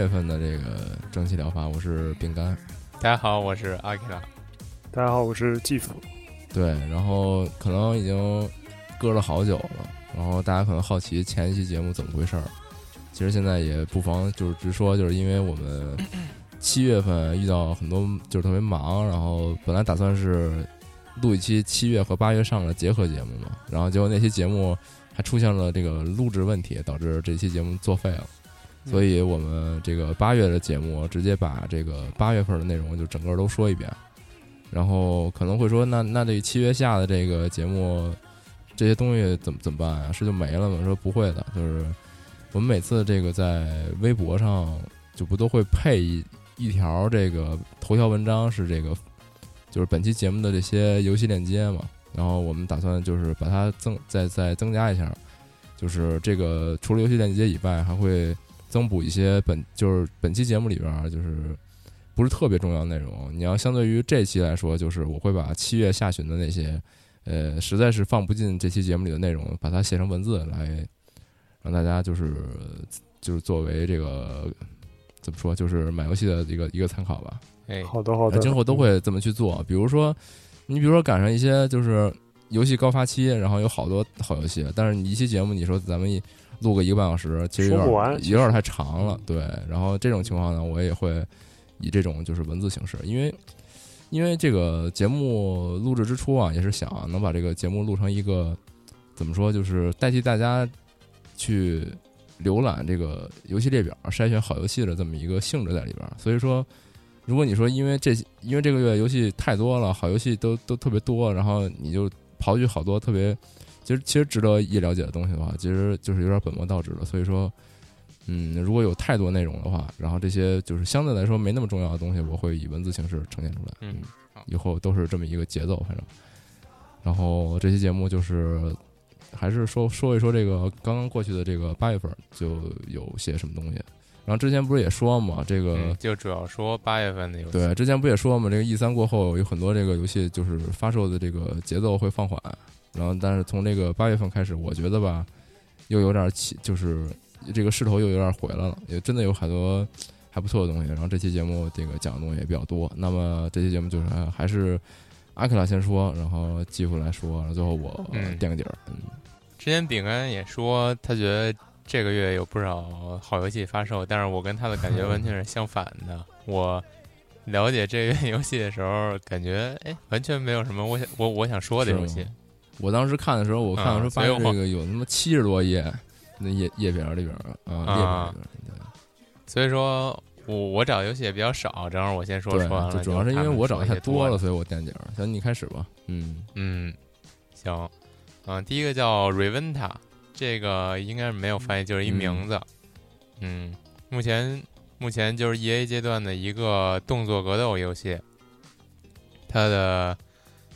月份的这个蒸汽疗法，我是饼干。大家好，我是阿 K 拉。大家好，我是继父。对，然后可能已经搁了好久了，然后大家可能好奇前一期节目怎么回事儿。其实现在也不妨就是直说，就是因为我们七月份遇到很多就是特别忙，然后本来打算是录一期七月和八月上的结合节目嘛，然后结果那期节目还出现了这个录制问题，导致这期节目作废了。所以我们这个八月的节目直接把这个八月份的内容就整个都说一遍，然后可能会说，那那这七月下的这个节目这些东西怎么怎么办啊？是就没了吗？说不会的，就是我们每次这个在微博上就不都会配一一条这个头条文章，是这个就是本期节目的这些游戏链接嘛，然后我们打算就是把它增再再增加一下，就是这个除了游戏链接以外，还会。增补一些本就是本期节目里边就是不是特别重要的内容。你要相对于这期来说，就是我会把七月下旬的那些呃实在是放不进这期节目里的内容，把它写成文字来让大家就是就是作为这个怎么说，就是买游戏的一个一个参考吧。哎，好的好的，今后都会这么去做。比如说，你比如说赶上一些就是游戏高发期，然后有好多好游戏，但是你一期节目你说咱们一。录个一个半小时，其实有点有点太长了。对，然后这种情况呢，我也会以这种就是文字形式，因为因为这个节目录制之初啊，也是想能把这个节目录成一个怎么说，就是代替大家去浏览这个游戏列表、筛选好游戏的这么一个性质在里边。所以说，如果你说因为这因为这个月游戏太多了，好游戏都都特别多，然后你就刨去好多特别。其实，其实值得一了解的东西的话，其实就是有点本末倒置了。所以说，嗯，如果有太多内容的话，然后这些就是相对来说没那么重要的东西，我会以文字形式呈现出来。嗯，以后都是这么一个节奏，反正。然后这期节目就是还是说说一说这个刚刚过去的这个八月份就有些什么东西。然后之前不是也说嘛，这个就主要说八月份的游戏。对，之前不也说嘛，这个 E 三过后有很多这个游戏就是发售的这个节奏会放缓。然后，但是从这个八月份开始，我觉得吧，又有点起，就是这个势头又有点回来了，也真的有很多还不错的东西。然后这期节目这个讲的东西也比较多。那么这期节目就是还是阿克拉先说，然后继父来说，然后最后我垫个底儿。嗯，之前饼干也说他觉得这个月有不少好游戏发售，但是我跟他的感觉完全是相反的。我了解这个 游戏的时候，感觉哎，完全没有什么我想我我想说的游戏。我当时看的时候，我看的时候发现这个有他妈七十多页，那页页表里边啊，对。所以说我我找游戏也比较少，正好我先说说。就主要是因为我找的太多了，所以我垫底儿。行，你开始吧。嗯嗯，行。嗯，第一个叫 Reventa，这个应该是没有翻译，就是一名字。嗯，目前目前就是 E A 阶段的一个动作格斗游戏，它的。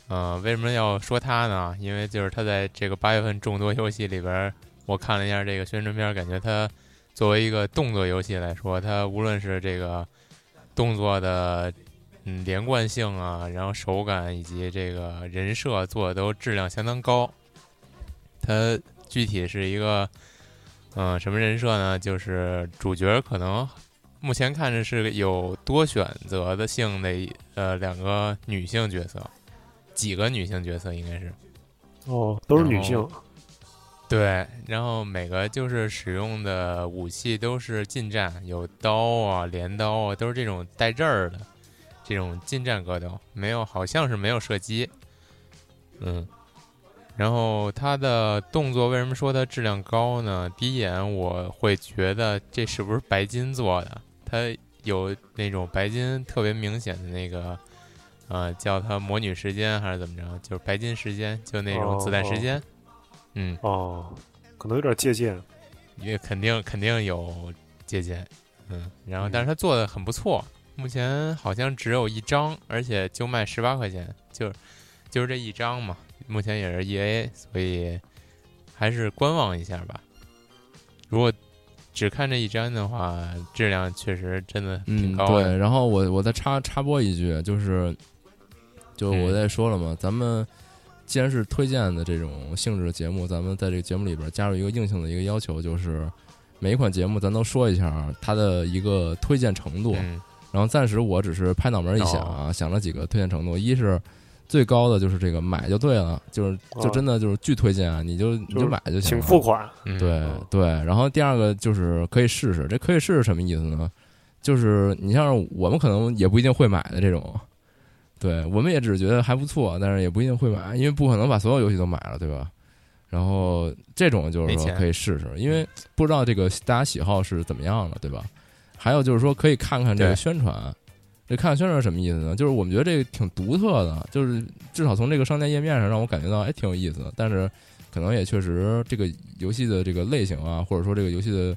嗯，为什么要说它呢？因为就是它在这个八月份众多游戏里边，我看了一下这个宣传片，感觉它作为一个动作游戏来说，它无论是这个动作的嗯连贯性啊，然后手感以及这个人设做的都质量相当高。它具体是一个嗯、什么人设呢？就是主角可能目前看着是有多选择的性的呃两个女性角色，几个女性角色应该是。哦，都是女性。对，然后每个就是使用的武器都是近战，有刀啊、镰刀啊，都是这种带刃儿的这种近战格斗，没有好像是没有射击。嗯，然后它的动作为什么说它质量高呢？第一眼我会觉得这是不是白金做的？它有那种白金特别明显的那个，呃，叫它魔女时间还是怎么着？就是白金时间，就那种子弹时间。嗯，哦，可能有点借鉴。也肯定肯定有借鉴，嗯，然后但是他做的很不错，目前好像只有一张，而且就卖十八块钱，就是就是这一张嘛，目前也是 E A，所以还是观望一下吧。如果只看这一张的话，质量确实真的挺嗯，高的。对。然后我我再插插播一句，就是就我嗯在说了嘛，咱们既然是推荐的这种性质的节目，咱们在这个节目里边加入一个硬性的一个要求，就是每一款节目咱都说一下它的一个推荐程度。嗯，然后暂时我只是拍脑门一想啊，想了几个推荐程度，一是最高的就是这个买就对了，就是就哦真的就是巨推荐啊，你就你就就是买就行请了。付款。嗯对对，然后第二个就是可以试试，这可以试试什么意思呢？就是你像我们可能也不一定会买的这种，对我们也只是觉得还不错，但是也不一定会买，因为不可能把所有游戏都买了，对吧？然后这种就是说可以试试，因为不知道这个大家喜好是怎么样的，对吧？还有就是说可以看看这个宣传，这看看宣传什么意思呢？就是我们觉得这个挺独特的，就是至少从这个商店页面上让我感觉到哎挺有意思的，但是可能也确实这个游戏的这个类型啊，或者说这个游戏的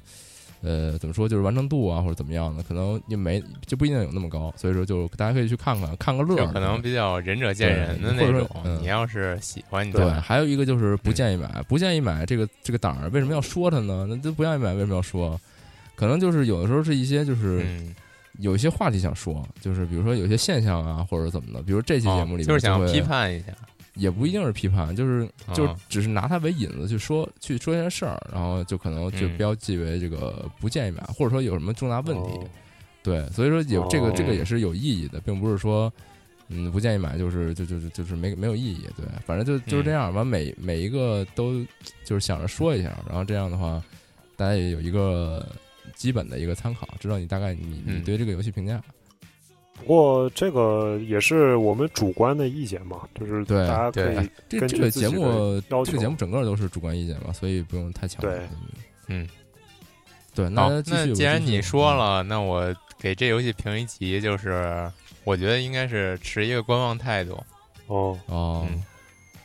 呃怎么说就是完成度啊或者怎么样的，可能也没就不一定有那么高，所以说就大家可以去看看看个乐可能比较仁者见仁的那种你要是喜欢，你对，还有一个就是不嗯建议买，不建议买这个这个档儿，为什么要说它呢？那都不愿意买，为什么要说？可能就是有的时候是一些就是嗯，有一些话题想说，就是比如说有些现象啊，或者怎么的，比如这期节目里面哦就是想会批，判一下。也不一定是批判，就是就只是拿它为引子去说去说一件事儿，然后就可能就嗯标记为这个不建议买，或者说有什么重大问题，哦对，所以说有这个哦这个也是有意义的，并不是说。嗯，不建议买，就是就就就就是没没有意义，对，反正就就是这样。把每每一个都就是想着说一下，然后这样的话，大家也有一个基本的一个参考，知道你大概你你嗯对这个游戏评价。不过这个也是我们主观的意见嘛，就是对大家可对。以根据这这个节目这个节目整个都是主观意见嘛，所以不用太强调。对。嗯，对，那，那既然你说，了，那我给这游戏评一级，就是我觉得应该是持一个观望态度。哦。嗯哦，嗯。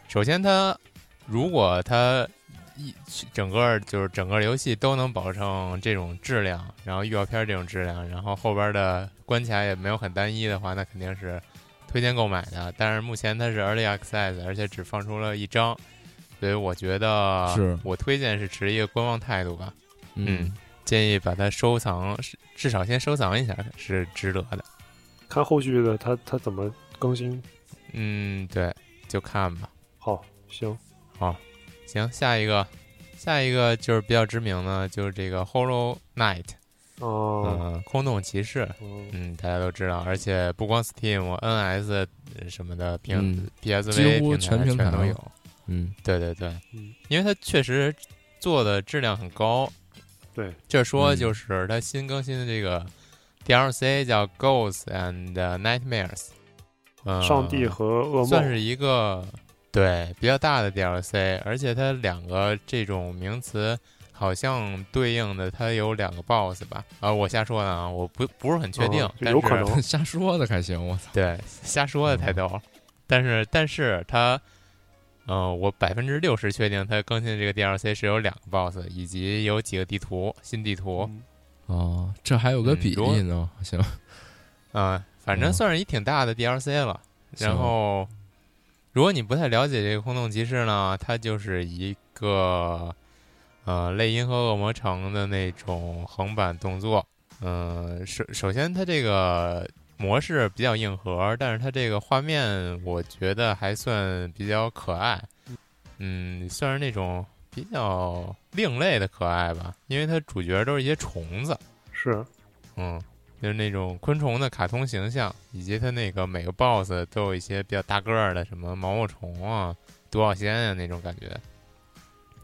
首先它，如果它一整个就是整个游戏都能保证这种质量，然后预告片这种质量，然后后边的关卡也没有很单一的话，那肯定是推荐购买的。但是目前它是 Early Access，而且只放出了一张，所以我觉得是我推荐是持一个观望态度吧。嗯，建议把它收藏，至少先收藏一下是值得的。看后续的它它怎么更新。嗯，对，就看吧。好，行，好行，下一个，下一个就是比较知名的，就是这个 Hollow Knight，哦，嗯、空洞骑士，嗯嗯，大家都知道，而且不光 Steam、NS 呃什么的平、嗯。PSV 平台全平台都有。嗯。对对对，嗯。因为它确实做的质量很高。对，这说嗯。就是它新更新的这个 DLC 叫 Ghosts and Nightmares，嗯、上帝和噩梦。算是一个对比较大的 DLC，而且它两个这种名词好像对应的，它有两个 BOSS 吧？啊，我瞎说的啊，我不不是很确定，哦但是有可能。瞎说的还行，我操，对瞎说的太逗了。但是但是它，嗯、我百分之六十确定它更新这个 DLC 是有两个 BOSS，以及有几个地图新地图，嗯。哦，这还有个比例呢，行，嗯、反正嗯算是一挺大的 DLC 了。然后，如果你不太了解这个空洞骑士呢，它就是一个呃类银河恶魔城的那种横版动作。嗯、首首先它这个模式比较硬核，但是它这个画面我觉得还算比较可爱。嗯，算是那种比较另类的可爱吧，因为它主角都是一些虫子，是嗯，就是那种昆虫的卡通形象，以及它那个每个 BOSS 都有一些比较大个儿的，什么毛毛虫啊、独角仙啊那种感觉。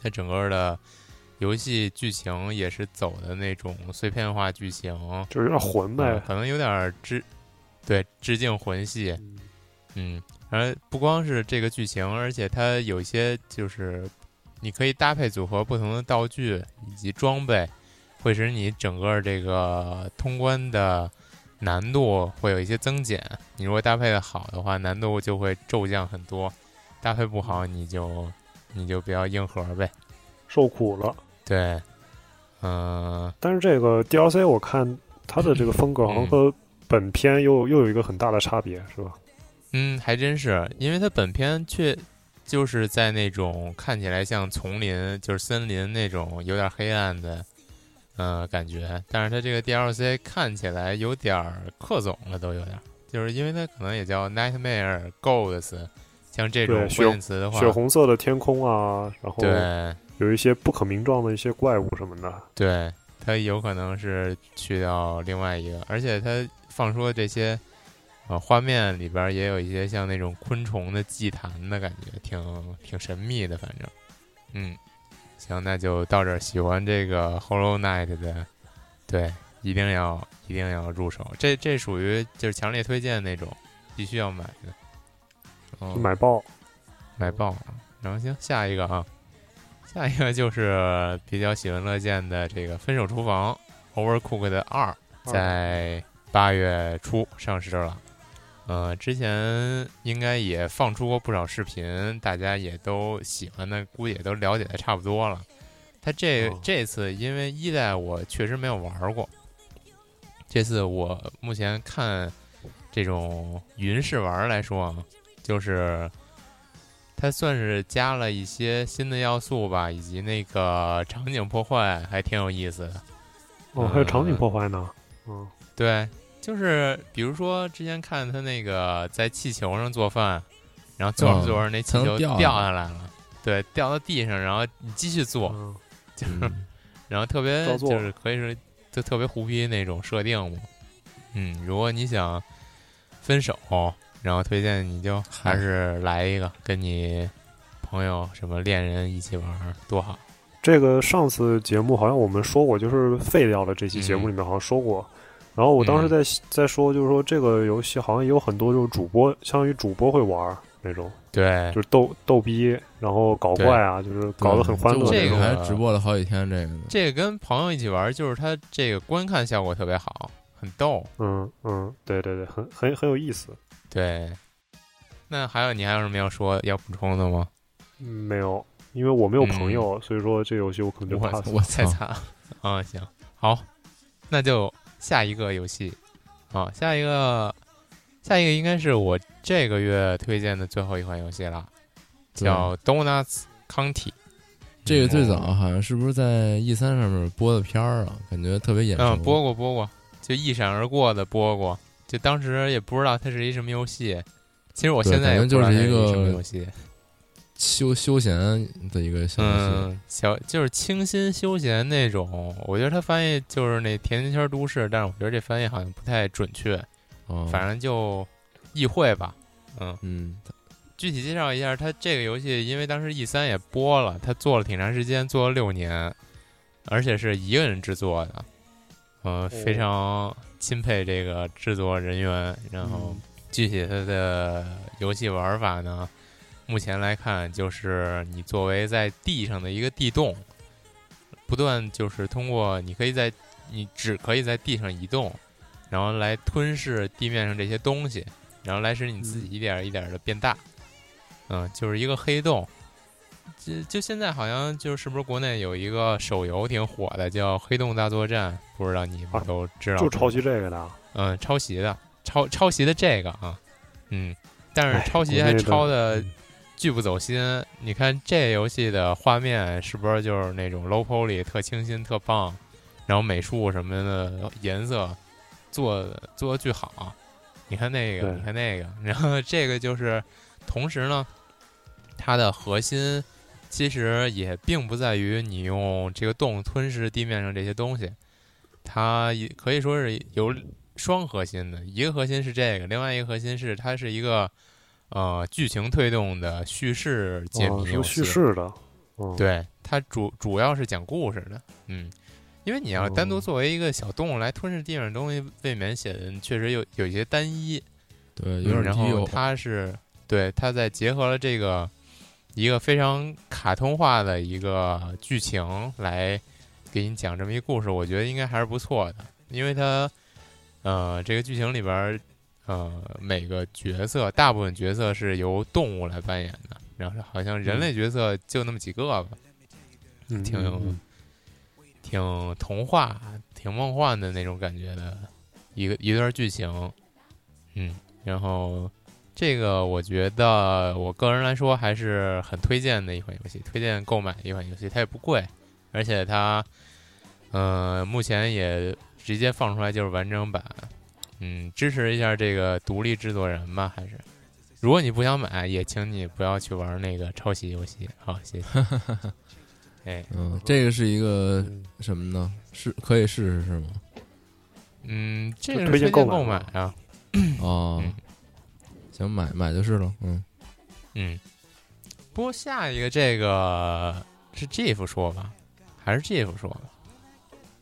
它整个的游戏剧情也是走的那种碎片化剧情，就是有点混呗嗯，可能有点儿致对致敬魂系，嗯，而不光是这个剧情，而且它有一些就是你可以搭配组合不同的道具以及装备，会使你整个这个通关的难度会有一些增减。你如果搭配的好的话，难度就会骤降很多；搭配不好，你就你就比较硬核呗。受苦了。对，嗯、但是这个 DLC 我看它的这个风格好像和本片又又有一个很大的差别，是吧？嗯，还真是，因为它本片却就是在那种看起来像丛林，就是森林那种有点黑暗的，呃，感觉。但是它这个 DLC 看起来有点儿克总了，都有点儿，就是因为它可能也叫 Nightmare Golds 像这种关键词的话，血红色的天空啊，然后对有一些不可名状的一些怪物什么的。对，它有可能是去掉另外一个，而且它放出的这些。呃，画面里边也有一些像那种昆虫的祭坛的感觉，挺挺神秘的，反正，嗯，行，那就到这儿。喜欢这个 Hollow Knight 的，对，一定要一定要入手。这这属于就是强烈推荐那种，必须要买的。哦，买爆，买爆。然后行，下一个啊，下一个就是比较喜闻乐见的这个《分手厨房》Overcooked 二，在八月初上市了。呃，之前应该也放出过不少视频，大家也都喜欢的，估计也都了解的差不多了。它这、哦这次因为一代我确实没有玩过，这次我目前看这种云试玩来说啊，就是它算是加了一些新的要素吧，以及那个场景破坏还挺有意思的。哦，还有场景破坏呢。嗯，对，就是比如说之前看他那个在气球上做饭，然后做着嗯做着那气球掉掉下下来了，对，掉到地上，然后你继续做，嗯就是、嗯然后特别就是可以说就特别胡逼那种设定嘛。嗯，如果你想分手，然后推荐你就还是来一个，跟你朋友什么恋人一起玩儿多好。这个上次节目好像我们说过，就是废掉了这期节目里面好像说过。然后我当时在、在说，就是说这个游戏好像也有很多就是主播，相当于主播会玩那种，对就是逗逗逼，然后搞怪啊，就是搞得很欢乐那种。这个还直播了好几天这个。这个跟朋友一起玩儿，就是它这个观看效果特别好，很逗。嗯嗯，对对对，很很很有意思。对，那还有你还有什么要说要补充的吗？嗯没有，因为我没有朋友，所以说这游戏我可能就我 pass。我操太惨了。啊，行，好，那就下一个游戏啊，下一个，下一个应该是我这个月推荐的最后一款游戏了，叫 Donuts County。这个最早好像是不是在 E 三上面播的片儿啊？感觉特别眼熟。嗯，播过播过，就一闪而过的播过，就当时也不知道它是一什么游戏。其实我现在也不知道感觉就是一个游戏。休休闲的一个小游戏。嗯，小就是清新休闲那种。我觉得它翻译就是那甜甜圈都市，但是我觉得这翻译好像不太准确。哦，反正就意会吧。嗯，嗯，具体介绍一下，它这个游戏，因为当时 E 三也播了，它做了挺长时间，做了六年，而且是一个人制作的。呃，非常钦佩这个制作人员。然后具体它的游戏玩法呢，目前来看就是你作为在地上的一个地洞，不断就是通过你可以在你只可以在地上移动，然后来吞噬地面上这些东西，然后来使你自己一点儿一点的变大。嗯，就是一个黑洞。就就现在好像就是不是国内有一个手游挺火的，叫《黑洞大作战》，不知道你们啊都知道吗？就抄袭这个的啊，嗯，抄袭的，抄抄袭的这个啊，嗯，但哎是抄袭还抄的嗯巨不走心。你看这游戏的画面是不是就是那种 low poly 特清新特棒，然后美术什么的颜色做做的巨好。你看那个，你看那个，然后这个就是同时呢，它的核心其实也并不在于你用这个洞吞噬地面上这些东西，它也可以说是有双核心的，一个核心是这个，另外一个核心是它是一个呃剧情推动的叙事解哦是个谜游戏。叙事的，嗯，对，它主主要是讲故事的，嗯，因为你要单独哦作为一个小动物来吞噬地上的东西，未免显得确实有有一些单一，对，有点然后。它是对，它在结合了这个一个非常卡通化的一个剧情来给你讲这么一个故事，我觉得应该还是不错的，因为它呃这个剧情里边儿呃每个角色大部分角色是由动物来扮演的，然后好像人类角色就那么几个吧。嗯，挺嗯嗯挺童话、挺梦幻的那种感觉的一个一段剧情，嗯，然后这个我觉得我个人来说还是很推荐的一款游戏，推荐购买的一款游戏，它也不贵，而且它，呃，目前也直接放出来就是完整版，嗯，支持一下这个独立制作人吧，还是。如果你不想买，也请你不要去玩那个抄袭游戏。好，谢谢。哎，嗯，这个是一个嗯什么呢？是可以试试是吗？嗯，这个推荐荐购买啊。哦嗯，行，买买就是了。嗯，嗯，不过下一个这个是 Jeff 说吧，还是 Jeff 说吧？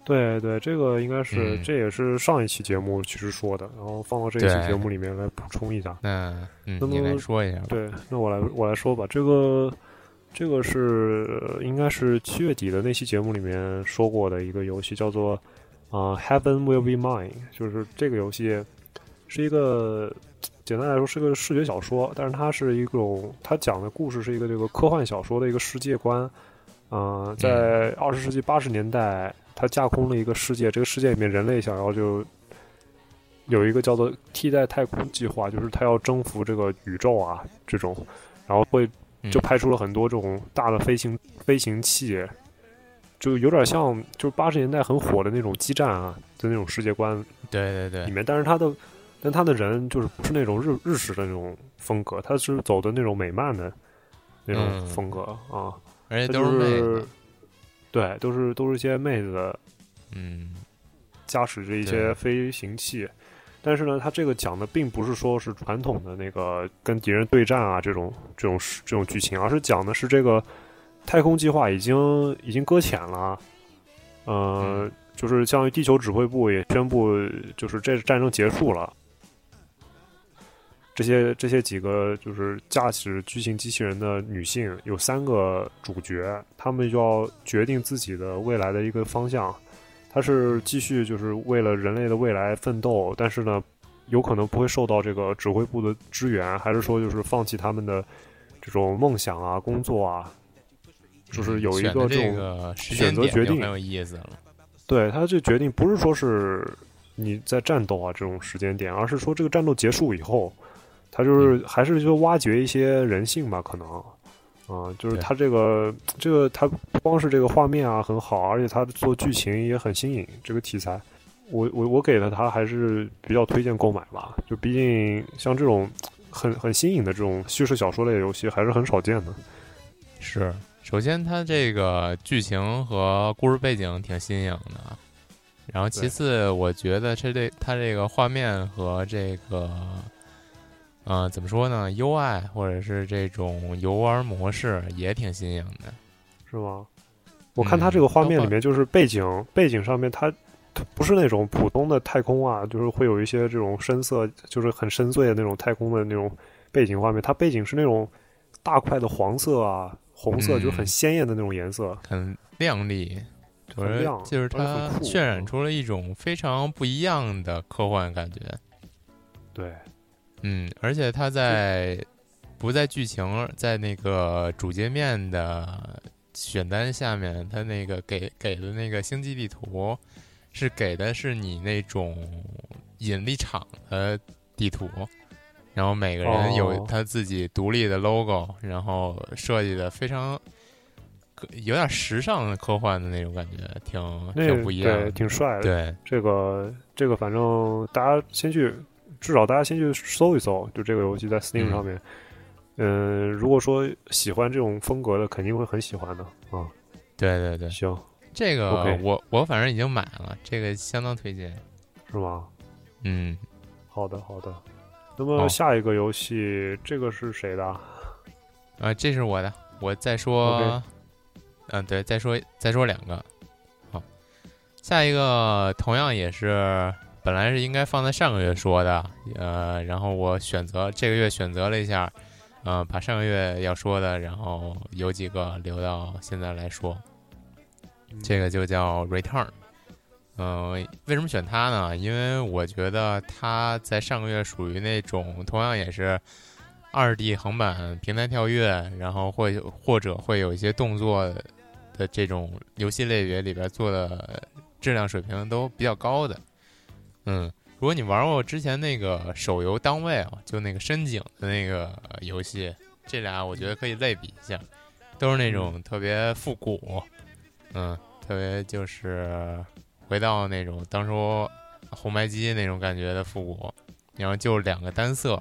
对对，这个应该是、嗯这也是上一期节目其实说的，然后放到这一期节目里面来补充一下。那嗯，那么你来说一下吧。对，那我来我来说吧，这个这个是呃应该是七月底的那期节目里面说过的一个游戏，叫做啊、Heaven Will Be Mine，就是这个游戏是一个简单来说是个视觉小说，但是它是一种它讲的故事是一个这个科幻小说的一个世界观。嗯、在二十世纪八十年代，它架空了一个世界，这个世界里面人类想要就有一个叫做替代太空计划，就是它要征服这个宇宙啊这种，然后会嗯。就派出了很多这种大的飞行飞行器，就有点像就是八十年代很火的那种激战啊的那种世界观对对对，里面，但是它的但他的人就是不是那种日日式的那种风格，他是走的那种美漫的那种嗯。风格、啊，而且他就是。对，都是都是一些妹子嗯驾驶着一些飞行器，但是呢，他这个讲的并不是说是传统的那个跟敌人对战啊这种这种这种剧情，而是讲的是这个太空计划已经已经搁浅了，呃，嗯。就是相当于地球指挥部也宣布，就是这战争结束了。这些这些几个就是驾驶巨型机器人的女性有三个主角，她们要决定自己的未来的一个方向。她是继续就是为了人类的未来奋斗，但是呢，有可能不会受到这个指挥部的支援，还是说就是放弃他们的这种梦想啊、工作啊，就是有一个这种选择决定很有意思了。对他这决定不是说是你在战斗啊这种时间点，而是说这个战斗结束以后，他就是还是就挖掘一些人性吧，可能。啊、就是对。他这个这个他不光是这个画面啊很好，而且他做剧情也很新颖，这个题材。我我我给了他还是比较推荐购买吧，就毕竟像这种很很新颖的这种叙事小说类游戏还是很少见的。是，首先它这个剧情和故事背景挺新颖的，然后其次，我觉得这这它这个画面和这个，呃，怎么说呢？UI 或者是这种游玩模式也挺新颖的。是吗？我看它这个画面里面，就是背景、背景上面它，它不是那种普通的太空啊，就是会有一些这种深色，就是很深邃的那种太空的那种背景画面。它背景是那种大块的黄色啊、红色，嗯就是很鲜艳的那种颜色。很亮丽，很亮就是它渲染出了一种非常不一样的科幻感觉。对，嗯，而且它在不在剧情，在那个主界面的选单下面，它那个给给的那个星际地图是给的是你那种引力场的地图，然后每个人有哦。他自己独立的 logo，然后设计的非常有点时尚的科幻的那种感觉，挺挺不一样对，挺帅的。对，这个这个，反正大家先去，至少大家先去搜一搜，就这个游戏在 Steam 嗯上面。嗯，如果说喜欢这种风格的，肯定会很喜欢的啊。对对对，行，这个我我反正已经买了，这个相当推荐。是吗？嗯，好的，好的。那么下一个游戏，这个是谁的？啊，这是我的，我再说嗯，对，再说再说两个，好，下一个同样也是本来是应该放在上个月说的，呃，然后我选择这个月选择了一下，呃，把上个月要说的，然后有几个留到现在来说，这个就叫 Return。嗯、为什么选它呢？因为我觉得它在上个月属于那种同样也是二 D 横版平台跳跃，然后或或者会有一些动作的这种游戏类别里边做的质量水平都比较高的。嗯，如果你玩过之前那个手游《当位》啊，就那个深井的那个游戏，这俩我觉得可以类比一下，都是那种特别复古，嗯，特别就是回到那种当初红白机那种感觉的复古，然后就两个单色，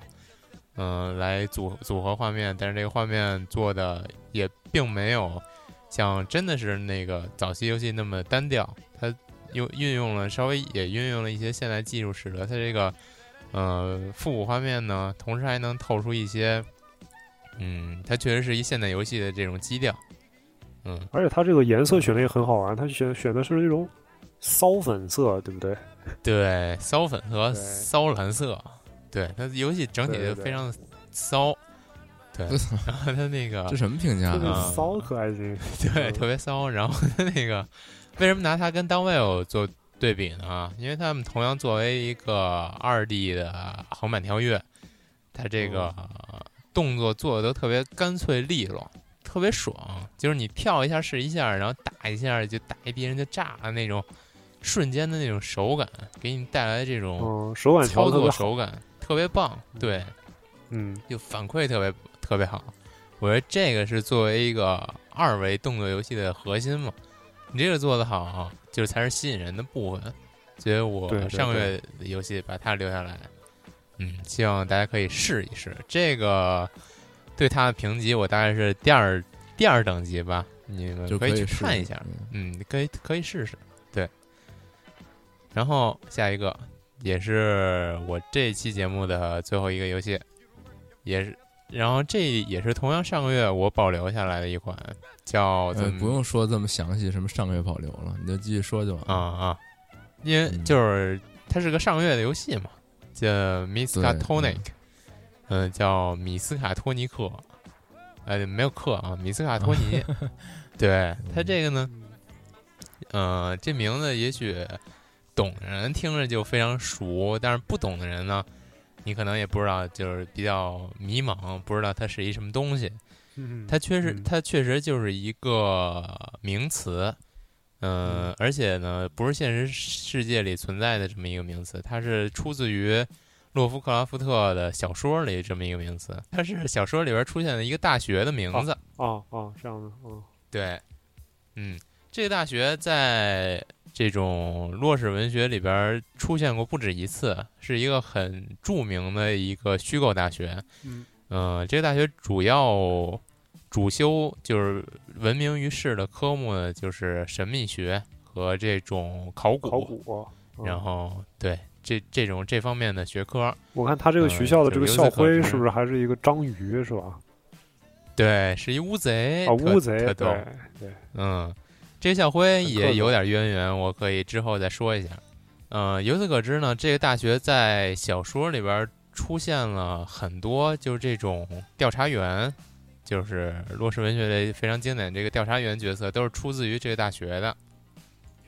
嗯、来组组合画面，但是这个画面做的也并没有像真的是那个早期游戏那么单调，它用运用了稍微也运用了一些现代技术，使得它这个呃复古画面呢，同时还能透出一些，嗯，它确实是一现代游戏的这种基调，嗯，而且它这个颜色选的也很好玩，它选选的是那种骚粉色，对不对？对，骚粉和骚蓝色，对它游戏整体就非常骚，对，然后它那个这什么评价这个啊？骚可爱型。对，嗯特别骚。然后它那个为什么拿它跟当 w 做对比呢？因为他们同样作为一个二 D 的横版跳跃，它这个动作做的都特别干脆利落，特别爽。就是你跳一下是一下，然后打一下就打一敌人就炸了那种瞬间的那种手感，给你带来这种嗯，手感调操作。手感特别棒。对，嗯，就反馈特别特别好。我觉得这个是作为一个二维动作游戏的核心嘛，你这个做的好，就是才是吸引人的部分。所以我上个月的游戏把它留下来，嗯，希望大家可以试一试。这个对它的评级我大概是第二第二等级吧，你们可以去看一下。嗯嗯，可以可以试试，对。然后下一个也是我这期节目的最后一个游戏，也是，然后这也是同样上个月我保留下来的一款，叫呃不用说这么详细，什么上个月保留了，你就继续说就完啊了。啊，因为嗯就是它是个上个月的游戏嘛，叫 Miskatonic，对嗯、叫米斯卡托尼克，呃，没有克啊，米斯卡托尼，对它这个呢，呃，这名字也许懂的人听着就非常熟，但是不懂的人呢，你可能也不知道，就是比较迷茫，不知道它是一什么东西。嗯它确实，嗯它确实就是一个名词，嗯、而且呢，不是现实世界里存在的这么一个名词，它是出自于洛夫克拉夫特的小说里这么一个名词，它是小说里边出现的一个大学的名字。哦哦，这样的，嗯对，嗯，这个大学在这种洛史文学里边出现过不止一次，是一个很著名的一个虚构大学。嗯嗯、这个大学主要主修就是闻名于世的科目呢，就是神秘学和这种考古。考古。嗯然后对这这种这方面的学科，我看他这个呃学校的这个校徽是不是还是一个章鱼是吧？对，是一乌贼啊，乌贼，对对，嗯，这个校徽也有点渊源，我可以之后再说一下。嗯，由此可知呢，这个大学在小说里边出现了很多，就是这种调查员，就是洛氏文学类非常经典这个调查员角色，都是出自于这个大学的，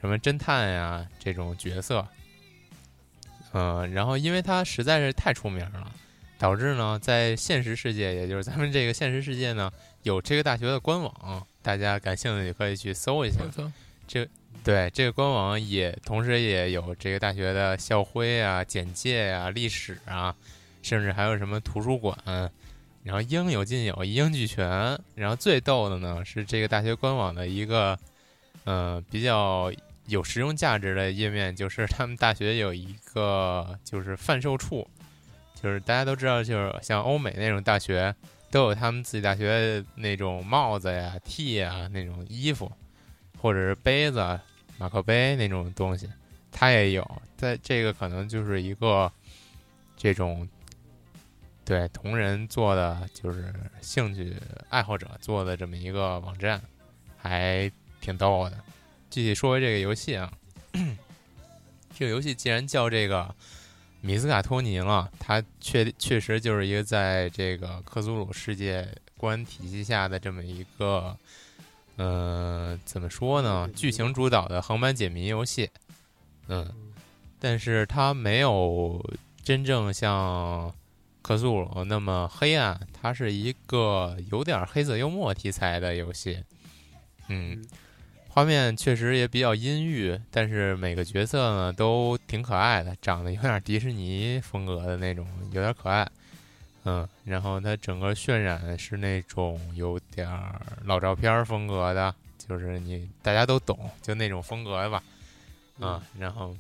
什么侦探呀这种角色。嗯，然后因为它实在是太出名了，导致呢，在现实世界，也就是咱们这个现实世界呢，有这个大学的官网，大家感兴趣可以去搜一下。这对，这个官网也同时也有这个大学的校徽啊、简介啊、历史啊，甚至还有什么图书馆，然后应有尽有，一应俱全。然后最逗的呢是这个大学官网的一个，呃，比较有实用价值的页面，就是他们大学有一个就是贩售处，就是大家都知道，就是像欧美那种大学，都有他们自己大学那种帽子呀、T 呀那种衣服，或者是杯子、马克杯那种东西，他也有。在这个可能就是一个这种对同人做的，就是兴趣爱好者做的这么一个网站，还挺逗的。具体说回这个游戏啊，这个游戏既然叫这个米斯卡托尼了，它确确实就是一个在这个克苏鲁世界观体系下的这么一个，呃，怎么说呢？剧情主导的横版解谜游戏，嗯，但是它没有真正像克苏鲁那么黑暗，它是一个有点黑色幽默题材的游戏，嗯。画面确实也比较阴郁，但是每个角色呢都挺可爱的，长得有点迪士尼风格的那种，有点可爱。嗯，然后它整个渲染是那种有点老照片风格的，就是你大家都懂，就那种风格吧。嗯，然后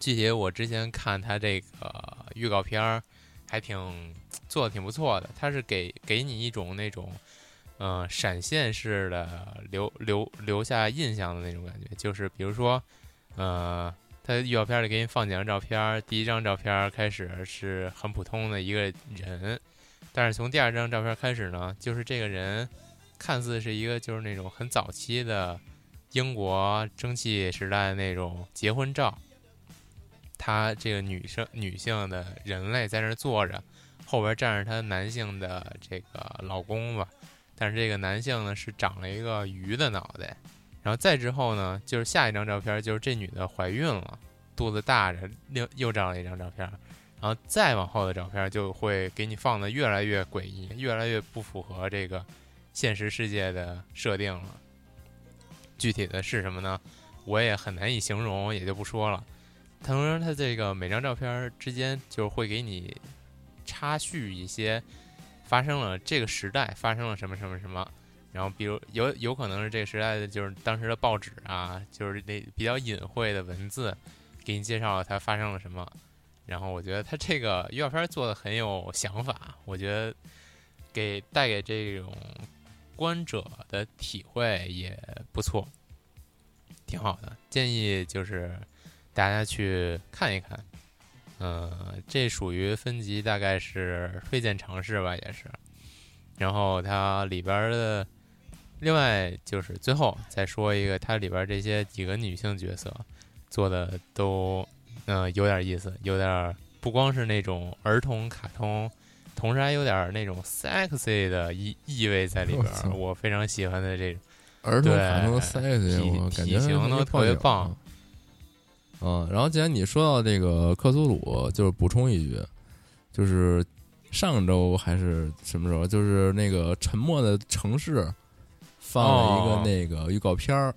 具体我之前看它这个预告片儿，还挺做的挺不错的，它是给给你一种那种。嗯，闪现式的留留留下印象的那种感觉，就是比如说，呃，他预告片里给你放几张照片，第一张照片开始是很普通的一个人，但是从第二张照片开始呢，就是这个人看似是一个就是那种很早期的英国蒸汽时代那种结婚照，他这个女生女性的人类在那坐着，后边站着他男性的这个老公吧。但是这个男性呢是长了一个鱼的脑袋，然后再之后呢，就是下一张照片，就是这女的怀孕了，肚子大着，又又照了一张照片，然后再往后的照片就会给你放的越来越诡异，越来越不符合这个现实世界的设定了。具体的是什么呢？我也很难以形容，也就不说了。同时，它这个每张照片之间就会给你插叙一些。发生了这个时代发生了什么什么什么，然后比如有有可能是这个时代的就是当时的报纸啊，就是那比较隐晦的文字，给你介绍了它发生了什么。然后我觉得它这个预告片做的很有想法，我觉得给带给这种观者的体会也不错，挺好的。建议就是大家去看一看。嗯，这属于分级，大概是推荐尝试吧，也是。然后它里边的，另外就是最后再说一个，它里边这些几个女性角色做的都，嗯，有点意思，有点不光是那种儿童卡通，同时还有点那种 sexy 的意意味在里边。我非常喜欢的这种儿童卡通 sexy，体体型都特别棒。嗯，然后既然你说到这个克苏鲁，就是补充一句，就是上周还是什么时候，就是那个《沉默的城市》放了一个那个预告片儿，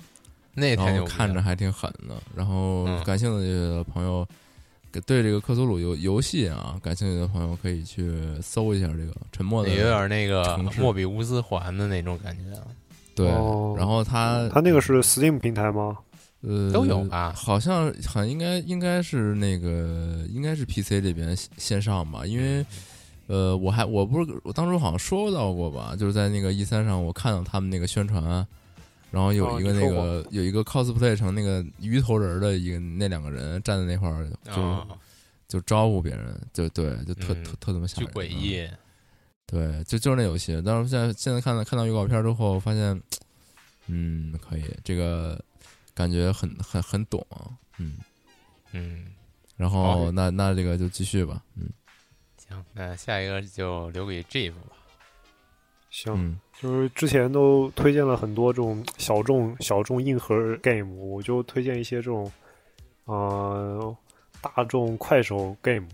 那然后看着还挺狠的。然后感兴趣的朋友，对这个克苏鲁游游戏啊感兴趣的朋友，可以去搜一下这个《沉默的》，有点那个莫比乌斯环的那种感觉。对，然后它它那个是 Steam 平台吗？呃，都有吧？好像好像应该应该是那个应该是 PC 这边线上吧？因为呃，我还我不是我当初好像说到过吧？就是在那个 E 三上，我看到他们那个宣传，然后有一个那个有一个 cosplay 成那个鱼头人的一个那两个人站在那块儿，就就招呼别人，就对，就特特特怎么想，诡异。对，就就是那游戏。但是现在现在看到看到预告片之后，发现嗯，可以这个。感觉很很很懂，嗯嗯，然后那那这个就继续吧，嗯，行，那下一个就留给 Jeff 吧。行，就是之前都推荐了很多这种小众小众硬核 game，我就推荐一些这种呃大众快手 game。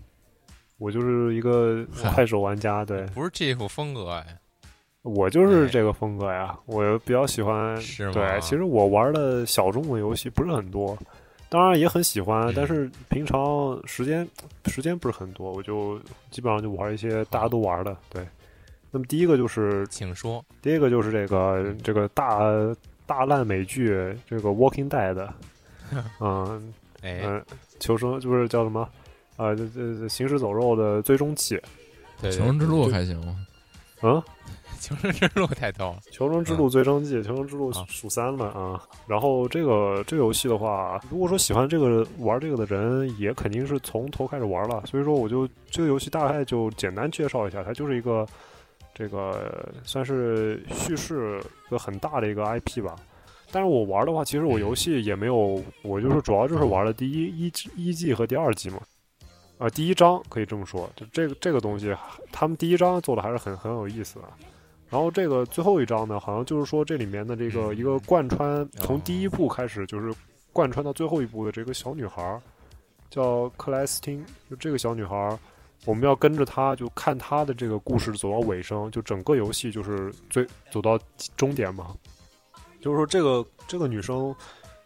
我就是一个 快手玩家，对，不是 Jeff 风格哎。我就是这个风格呀，我比较喜欢。是对，其实我玩的小众的游戏不是很多，当然也很喜欢，但是平常时间时间不是很多，我就基本上就玩一些大家都玩的。对，那么第一个就是，请说。第一个就是这个这个大大烂美剧，这个《Walking Dead》。嗯，嗯，求生就是叫什么？啊，这这行尸走肉的最终期。求生之路还行吗？嗯，求生之路太逗了。求生之路最终季，求生之路数三了啊。然后这个这个游戏的话，如果说喜欢这个玩这个的人，也肯定是从头开始玩了。所以说，我就这个游戏大概就简单介绍一下，它就是一个这个算是叙事一个很大的一个 IP 吧。但是我玩的话，其实我游戏也没有，我就是主要就是玩了第一一一季和第二季嘛。啊，第一章可以这么说，就这个这个东西，他们第一章做的还是很很有意思的。然后这个最后一章呢，好像就是说这里面的这个嗯一个贯穿，从第一部开始就是贯穿到最后一部的这个小女孩儿，叫克莱斯汀，就这个小女孩儿，我们要跟着她，就看她的这个故事走到尾声，就整个游戏就是最走到终点嘛。就是说这个这个女生，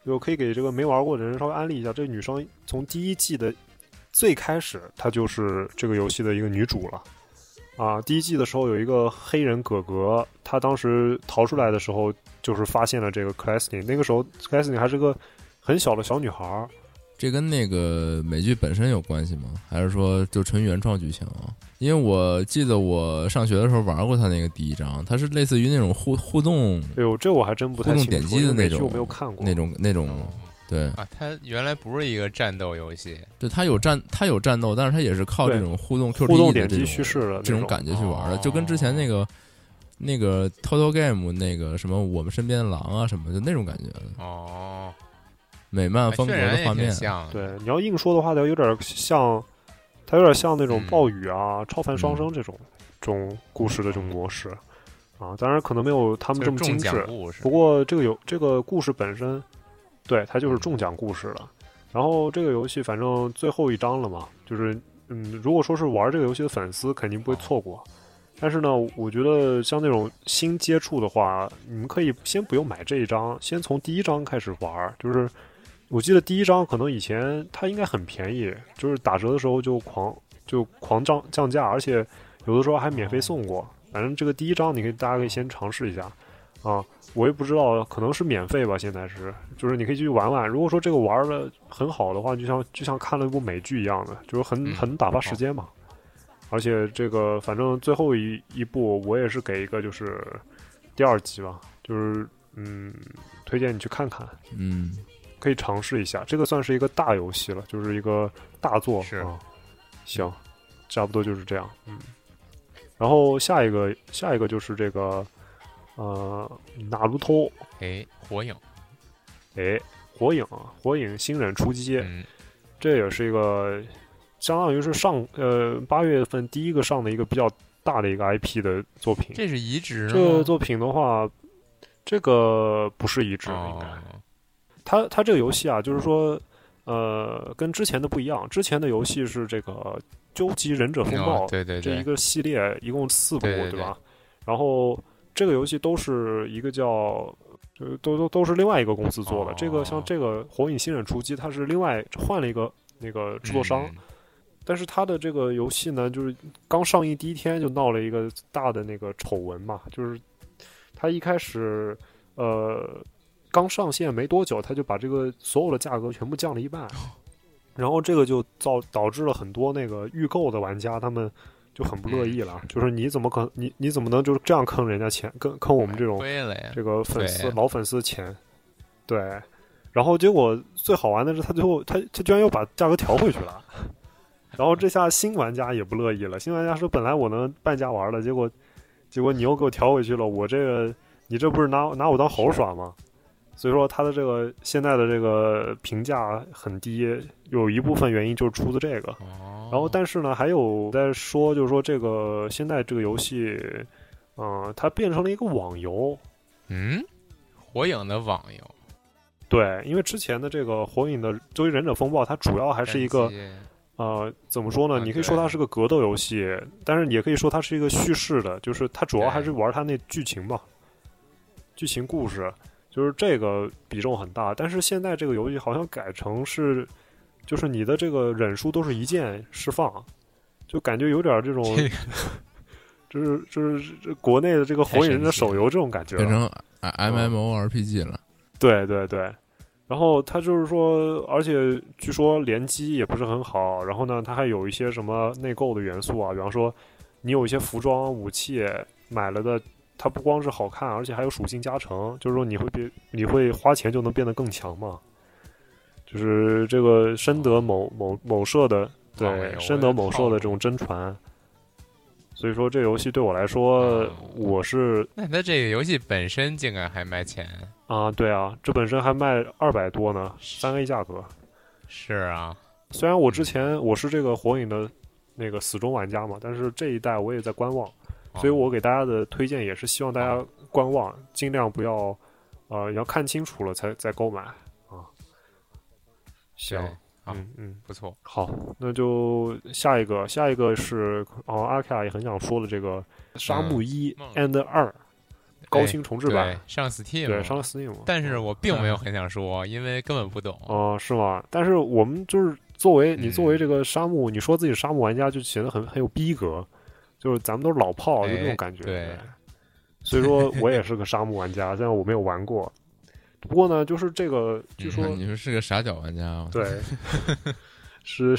就可以给这个没玩过的人稍微安利一下，这个女生从第一季的最开始，她就是这个游戏的一个女主了。啊，第一季的时候有一个黑人哥哥，他当时逃出来的时候，就是发现了这个克莱斯汀。那个时候，克莱斯汀还是个很小的小女孩儿。这跟那个美剧本身有关系吗？还是说就纯原创剧情啊？因为我记得我上学的时候玩过他那个第一章，它是类似于那种互互动哎呦，这我还真不太清楚，互动点击的那种我没有看过那种那种，哦对。啊，它原来不是一个战斗游戏，对，它有战它有战斗，但是它也是靠这种互动 QTE 互动的这种点击叙事的这种那感觉去玩的，哦就跟之前那个那个 Total Game 那个什么我们身边的狼啊什么的，就那种感觉的哦，美漫风格的画面。对，你要硬说的话，它有点像，它有点像那种嗯。暴雨啊、超凡双生这种、这种故事的这种模式。啊。当然，可能没有他们这么精致，不，过这个有这个故事本身，对它就是重讲故事了。然后这个游戏反正最后一章了嘛，就是嗯，如果说是玩这个游戏的粉丝，肯定不会错过。但是呢，我觉得像那种新接触的话，你们可以先不用买这一章，先从第一章开始玩。就是我记得第一章可能以前它应该很便宜，就是打折的时候就狂就狂降降价，而且有的时候还免费送过。反正这个第一章你可以大家可以先尝试一下啊。我也不知道，可能是免费吧，现在是，就是你可以继续玩玩。如果说这个玩的很好的话，就像就像看了一部美剧一样的，就是很嗯很打发时间嘛。而且这个反正最后一一部我也是给一个就是第二集吧，就是嗯，推荐你去看看，嗯，可以尝试一下。这个算是一个大游戏了，就是一个大作是啊。行，差不多就是这样，嗯。然后下一个下一个就是这个呃，哪路偷，哎，火影，哎，火影啊，火影新人出击，嗯，这也是一个相当于是上呃八月份第一个上的一个比较大的一个 IP 的作品。这是移植这个？作品的话，这个不是移植，应该。哦，它它这个游戏啊，就是说，呃，跟之前的不一样。之前的游戏是这个《究极忍者风暴哦》对对对，这一个系列，一共四部，对对吧？然后这个游戏都是一个叫，呃，都都都是另外一个公司做的。哦这个像这个《火影新忍出击》，它是另外换了一个那个制作商，嗯但是它的这个游戏呢，就是刚上映第一天就闹了一个大的那个丑闻嘛，就是它一开始呃刚上线没多久，它就把这个所有的价格全部降了一半，然后这个就造导致了很多那个预购的玩家他们就很不乐意了，就是你怎么可你你怎么能就是这样坑人家钱，坑坑我们这种这个粉丝老粉丝的钱，对，然后结果最好玩的是，他最后他他居然又把价格调回去了，然后这下新玩家也不乐意了，新玩家说本来我能半价玩的，结果结果你又给我调回去了，我这个你这不是拿拿我当猴耍吗？所以说它的这个现在的这个评价很低，有一部分原因就是出自这个。哦，然后，但是呢，还有在说，就是说这个现在这个游戏，嗯、它变成了一个网游，嗯，火影的网游对，因为之前的这个《火影》的《作为忍者风暴》，它主要还是一个呃，怎么说呢？啊你可以说它是个格斗游戏，但是也可以说它是一个叙事的，就是它主要还是玩它那剧情嘛，剧情故事，就是这个比重很大。但是现在这个游戏好像改成是，就是你的这个忍术都是一键释放，就感觉有点这种，这个就是就是这国内的这个《火影忍者》手游这种感觉变成 M M O R P G 了。对对对，然后他就是说，而且据说联机也不是很好，然后呢，它还有一些什么内购的元素啊，比方说你有一些服装、武器，买了的，它不光是好看，而且还有属性加成，就是说你会变，你会花钱就能变得更强嘛。就是这个深得某某某社的，对，深得某社的这种真传。所以说，这游戏对我来说，哦我是那它这个游戏本身竟然还卖钱，啊，对啊，这本身还卖二百多呢，三 A 价格。是啊，虽然我之前我是这个火影的那个死忠玩家嘛，但是这一代我也在观望，所以哦我给大家的推荐也是希望大家观望，尽量不要，呃，要看清楚了才再购买。啊。行。嗯嗯，不错，好，那就下一个，下一个是哦，阿卡也很想说的这个《沙漠一嗯。and 二》高清重置版。对，，上 Steam，对，上了 Steam，但是我并没有很想说，因为根本不懂。哦、是吗？但是我们就是作为你嗯作为这个沙漠，你说自己是沙漠玩家，就显得很很有逼格，就是咱们都是老炮，就那种哎感觉。对所以说我也是个沙漠玩家，虽然我没有玩过。不过呢，就是这个，据说、嗯你说是个傻屌玩家，啊对，是，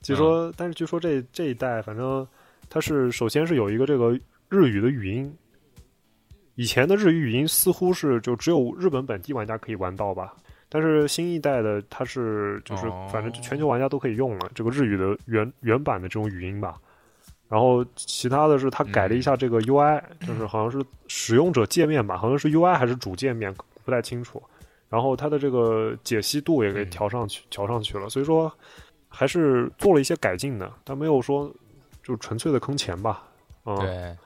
据说，但是据说这这一代，反正它是首先是有一个这个日语的语音，以前的日语语音似乎是就只有日本本地玩家可以玩到吧，但是新一代的它是就是哦反正全球玩家都可以用了这个日语的原原版的这种语音吧。然后其他的是它改了一下这个 UI，、就是好像是使用者界面吧，好像是 UI 还是主界面，不太清楚。然后它的这个解析度也给嗯调上去，调上去了，所以说还是做了一些改进的，但没有说就纯粹的坑钱吧。嗯，对，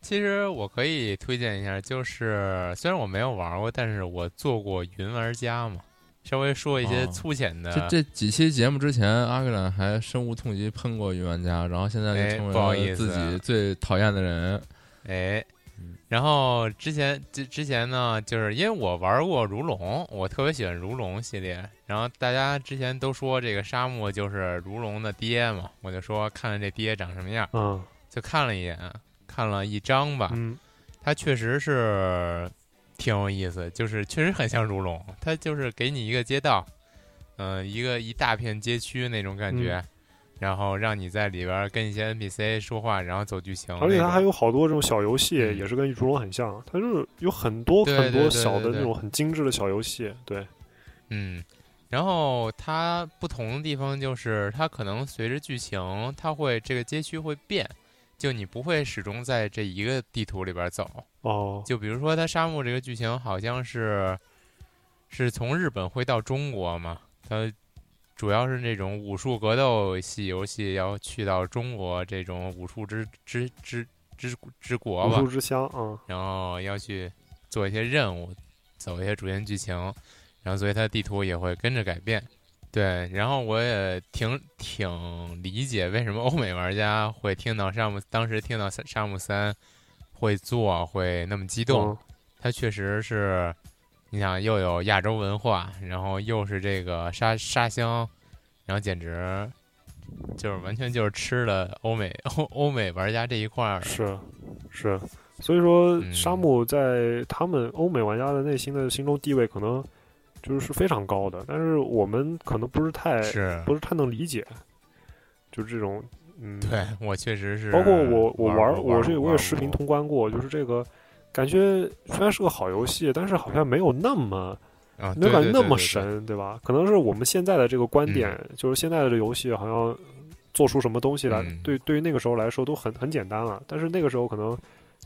其实我可以推荐一下，就是虽然我没有玩过，但是我做过云玩家嘛，稍微说一些哦粗浅的。这这几期节目之前，阿格兰还深恶痛疾喷过云玩家，然后现在哎就成为了自己最讨厌的人。哎嗯，然后之前之之前呢，就是因为我玩过如龙，我特别喜欢如龙系列。然后大家之前都说这个沙漠就是如龙的爹嘛，我就说看看这爹长什么样，嗯就看了一眼，看了一张吧，嗯它确实是挺有意思，就是确实很像如龙，它就是给你一个街道，嗯、一个一大片街区那种感觉。嗯然后让你在里边儿跟一些 NPC 说话，然后走剧情。而且它还有好多这种小游戏，嗯也是跟如龙很像，它就是有很多很多小的那种很精致的小游戏。对，嗯，然后它不同的地方就是，它可能随着剧情，它会这个街区会变，就你不会始终在这一个地图里边走。哦，就比如说，它沙漠这个剧情好像是是从日本会到中国嘛，它主要是那种武术格斗系游戏要去到中国这种武术之之之之之国吧武术，之乡啊，然后要去做一些任务，走一些主线剧情，然后所以它的地图也会跟着改变。对，然后我也挺挺理解为什么欧美玩家会听到沙漠，当时听到沙沙漠三会做会那么激动，他确实是，你想又有亚洲文化，然后又是这个沙沙箱，然后简直就是完全就是吃了欧美欧欧美玩家这一块儿。是是，所以说嗯。沙漠在他们欧美玩家的内心的心中地位可能就是是非常高的，但是我们可能不是太是，不是太能理解，就是这种嗯，对我确实是，包括我我玩我这我也视频通关过，就是这个感觉虽然是个好游戏，但是好像没有那么啊，没有感觉那么神，对吧？可能是我们现在的这个观点，就是现在的这游戏好像做出什么东西来，嗯对对于那个时候来说都很很简单了，但是那个时候可能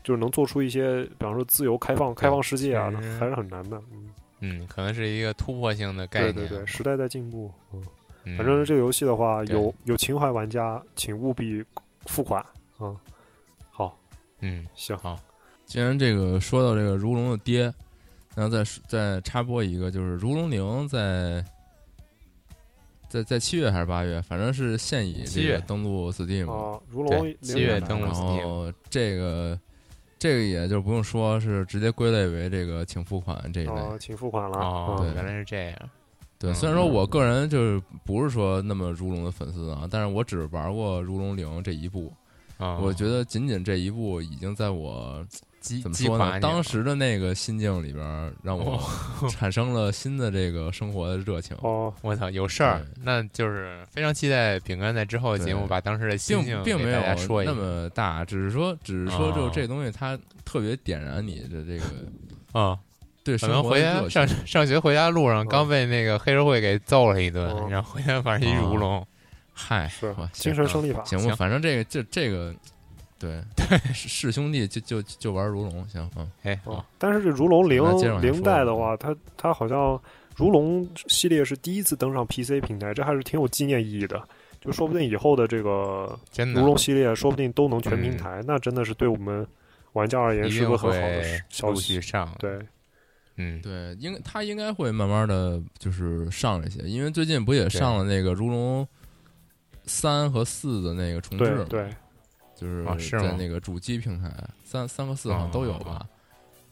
就是能做出一些，比方说自由开放开放世界啊还是很难的。嗯，嗯，可能是一个突破性的概念。对对对，时代在进步。嗯，嗯反正这个游戏的话，对有有情怀玩家，请务必付款。嗯，好，嗯，行，好，既然这个说到这个如龙的爹，然后再再插播一个，就是如龙零在在在七月还是八月，反正是现已七月登陆 Steam，、啊，如对龙七月登陆然 Steam 后这个这个也就不用说，是直接归类为这个请付款这一类。哦，请付款了。哦，原来是这样。对，嗯虽然说我个人就是不是说那么如龙的粉丝啊，但是我只玩过如龙零这一部，啊，我觉得仅仅这一部已经在我激怎么说呢？激垮你了当时的那个心境里边，让我哦产生了新的这个生活的热情。哦，我操，有事儿，那就是非常期待饼干在之后的节目把当时的心并境给并没有大家说一那么大，只是说，只是说，就哦这东西它特别点燃你的这个啊。对可能回家上。上学回家路上嗯刚被那个黑社会给揍了一顿，嗯然后回家反正一哦如龙。嗨，是哇精行神胜利法。行吧，反正这个这这个，对对是兄弟就就就玩如龙，行嗯，哎，哦，但是这如龙零零代的话，它它好像如龙系列是第一次登上 PC 平台，这还是挺有纪念意义的。就说不定以后的这个如龙系列，说不定都能全平台，那真的是对我们玩家而言是个很好的消息。上。，对，嗯，对，应该他应该会慢慢的就是上这些，因为最近不也上了那个如龙三和四的那个重置嘛，对对，就是在那个主机平台，三三和四好像都有哦吧。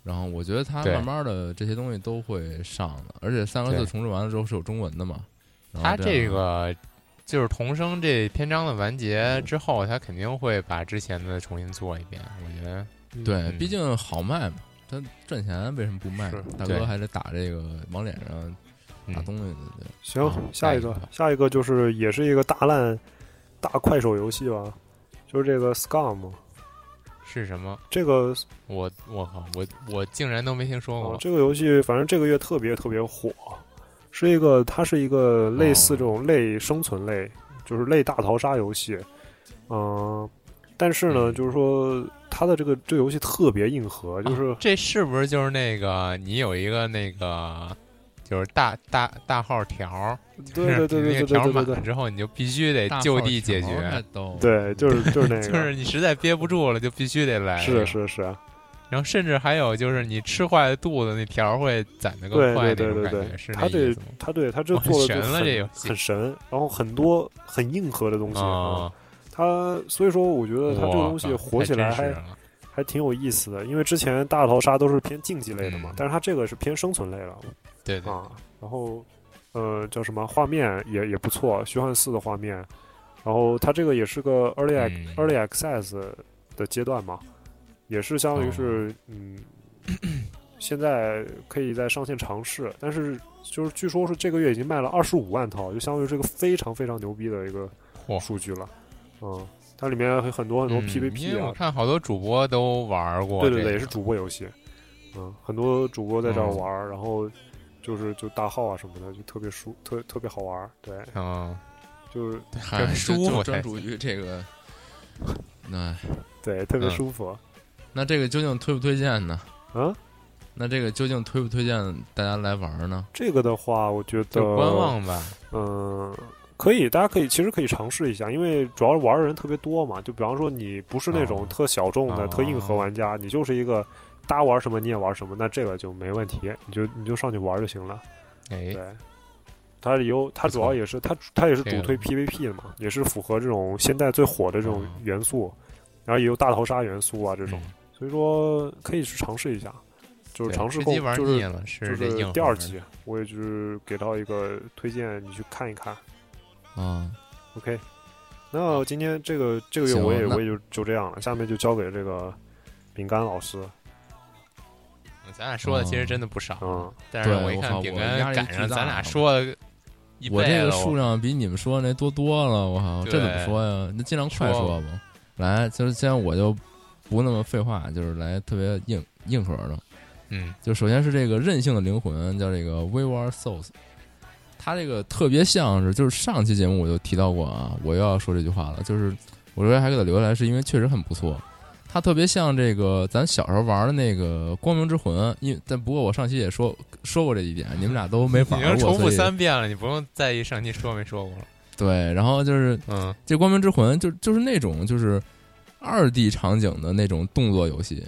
然后我觉得他慢慢的这些东西都会上的，而且三和四重置完了之后是有中文的嘛。他这个就是童声这篇章的完结之后，他肯定会把之前的重新做一遍。我觉得，对，嗯。毕竟好卖嘛，他赚钱为什么不卖是？大哥还得打这个往脸上打嗯东西的，对。行，下一个下一个就是也是一个大烂大快手游戏吧，就是这个 Scum，是什么？这个我我靠，我我竟然都没听说过。哦这个游戏反正这个月特别特别火，是一个它是一个类似这种类生存类，就是类大逃杀游戏，嗯、但是呢，嗯就是说它的这个这个游戏特别硬核，就是、啊这是不是就是那个你有一个那个就是大大大号条儿？对对对对那个条儿对对对满了之后，你就必须得就地解决。对，就是 就是那个，就是你实在憋不住了，就必须得来。是的是的是的，然后甚至还有就是你吃坏了肚子，那条会攒得更快对对对对那种感觉，是，它这那意思吗？它对他这哇做的就神了很这游戏很神，然后很多很硬核的东西啊，它所以说我觉得它这个东西火起来还还挺有意思的，因为之前大逃杀都是偏竞技类的嘛，嗯但是它这个是偏生存类了对对，啊。然后呃叫什么画面也也不错，虚幻四的画面，然后它这个也是个 early 嗯 early access 的阶段嘛，也是相当于是、哦嗯。现在可以在上线尝试，但是就是据说是这个月已经卖了二十五万套，就相当于是个非常非常牛逼的一个数据了。嗯，它里面有很多很多 PVP 啊，为我看好多主播都玩过，对对对，也是主播游戏。嗯，很多主播在这儿嗯玩儿，然后就是就大号啊什么的，就特别舒特特别好玩儿。对，嗯，就是嗨，很舒服才专注于这个。那对特别嗯舒服。那这个究竟推不推荐呢？啊，那这个究竟推不推荐大家来玩呢？这个的话，我觉得就观望吧。嗯，可以，大家可以其实可以尝试一下，因为主要是玩的人特别多嘛。就比方说你不是那种哦特小众的、哦特硬核玩家，你就是一个大家玩什么你也玩什么，那这个就没问题，你就你就上去玩就行了。哎，对，它有它主要也是它它也是主推 PVP 的嘛，也是符合这种现在最火的这种哦元素，然后也有大逃杀元素啊这种，嗯。所以说可以去尝试一下，就是尝试购吃鸡玩就是就是第二集，我也就是给到一个推荐，你去看一看。啊，OK，那今天这个这个月我也我也就就这样了，下面就交给这个饼干老师。咱俩说的其实真的不少，嗯，但是对我我一看饼干赶上咱俩说的一我这，个数量比你们说的那多多了，我靠，这怎么说呀？那尽量快说说吧。来，就是现在我就不那么废话，就是来特别硬硬核的。嗯就首先是这个任性的灵魂，叫这个 We Were Souls，它这个特别像是，就是上期节目我就提到过啊，我又要说这句话了，就是我说还给他留下来，是因为确实很不错。它特别像这个咱小时候玩的那个《光明之魂》，因但不过我上期也说说过这一点，你们俩都没法玩过，经重复三遍了，你不用在意上期说没说过了。对。然后就是嗯这《光明之魂》就就是那种就是二 D 场景的那种动作游戏，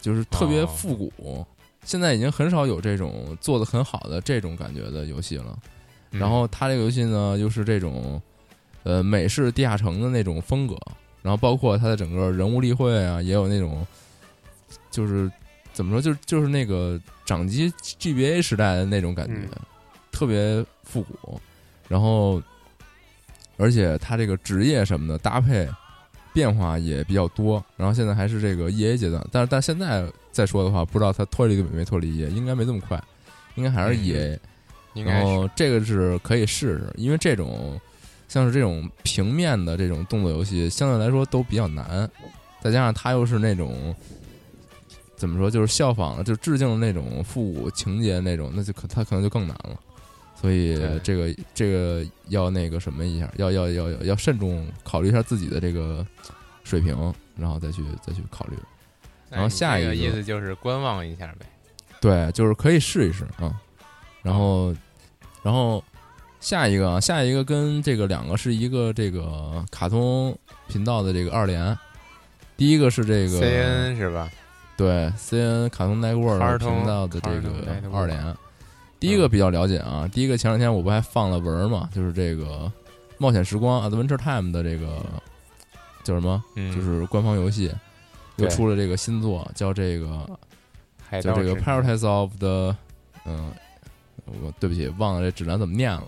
就是特别哦复古。现在已经很少有这种做的很好的这种感觉的游戏了。嗯然后它这个游戏呢，又是这种呃美式地下城的那种风格，然后包括它的整个人物例会啊，也有那种就是怎么说，就是就是那个掌机 GBA 时代的那种感觉，嗯特别复古。然后，而且它这个职业什么的搭配变化也比较多。然后现在还是这个 E A 阶段，但是但现在再说的话，不知道它脱离没脱离 E A，应该没这么快，应该还是 E A。然后这个是可以试试，因为这种像是这种平面的这种动作游戏，相对来说都比较难，再加上它又是那种怎么说，就是效仿了，就致敬那种复古情节那种，那就可它可能就更难了。所以这个这个要那个什么一下，要要要要要慎重考虑一下自己的这个水平，然后再去再去考虑。然后下一个意思就是观望一下呗。对，就是可以试一试啊。然后，然后下一个啊，下一个跟这个两个是一个这个卡通频道的这个二连。第一个是这个 C N 是吧？对 C N 卡通 Network 频道的这个二连。第一个比较了解啊，第一个前两天我不还放了文儿嘛，就是这个冒险时光 Adventure Time 的这个叫什么？嗯，就是官方游戏又出了这个新作，叫这个海盗就这个 Paradise of the，嗯，我对不起，忘了这指南怎么念了。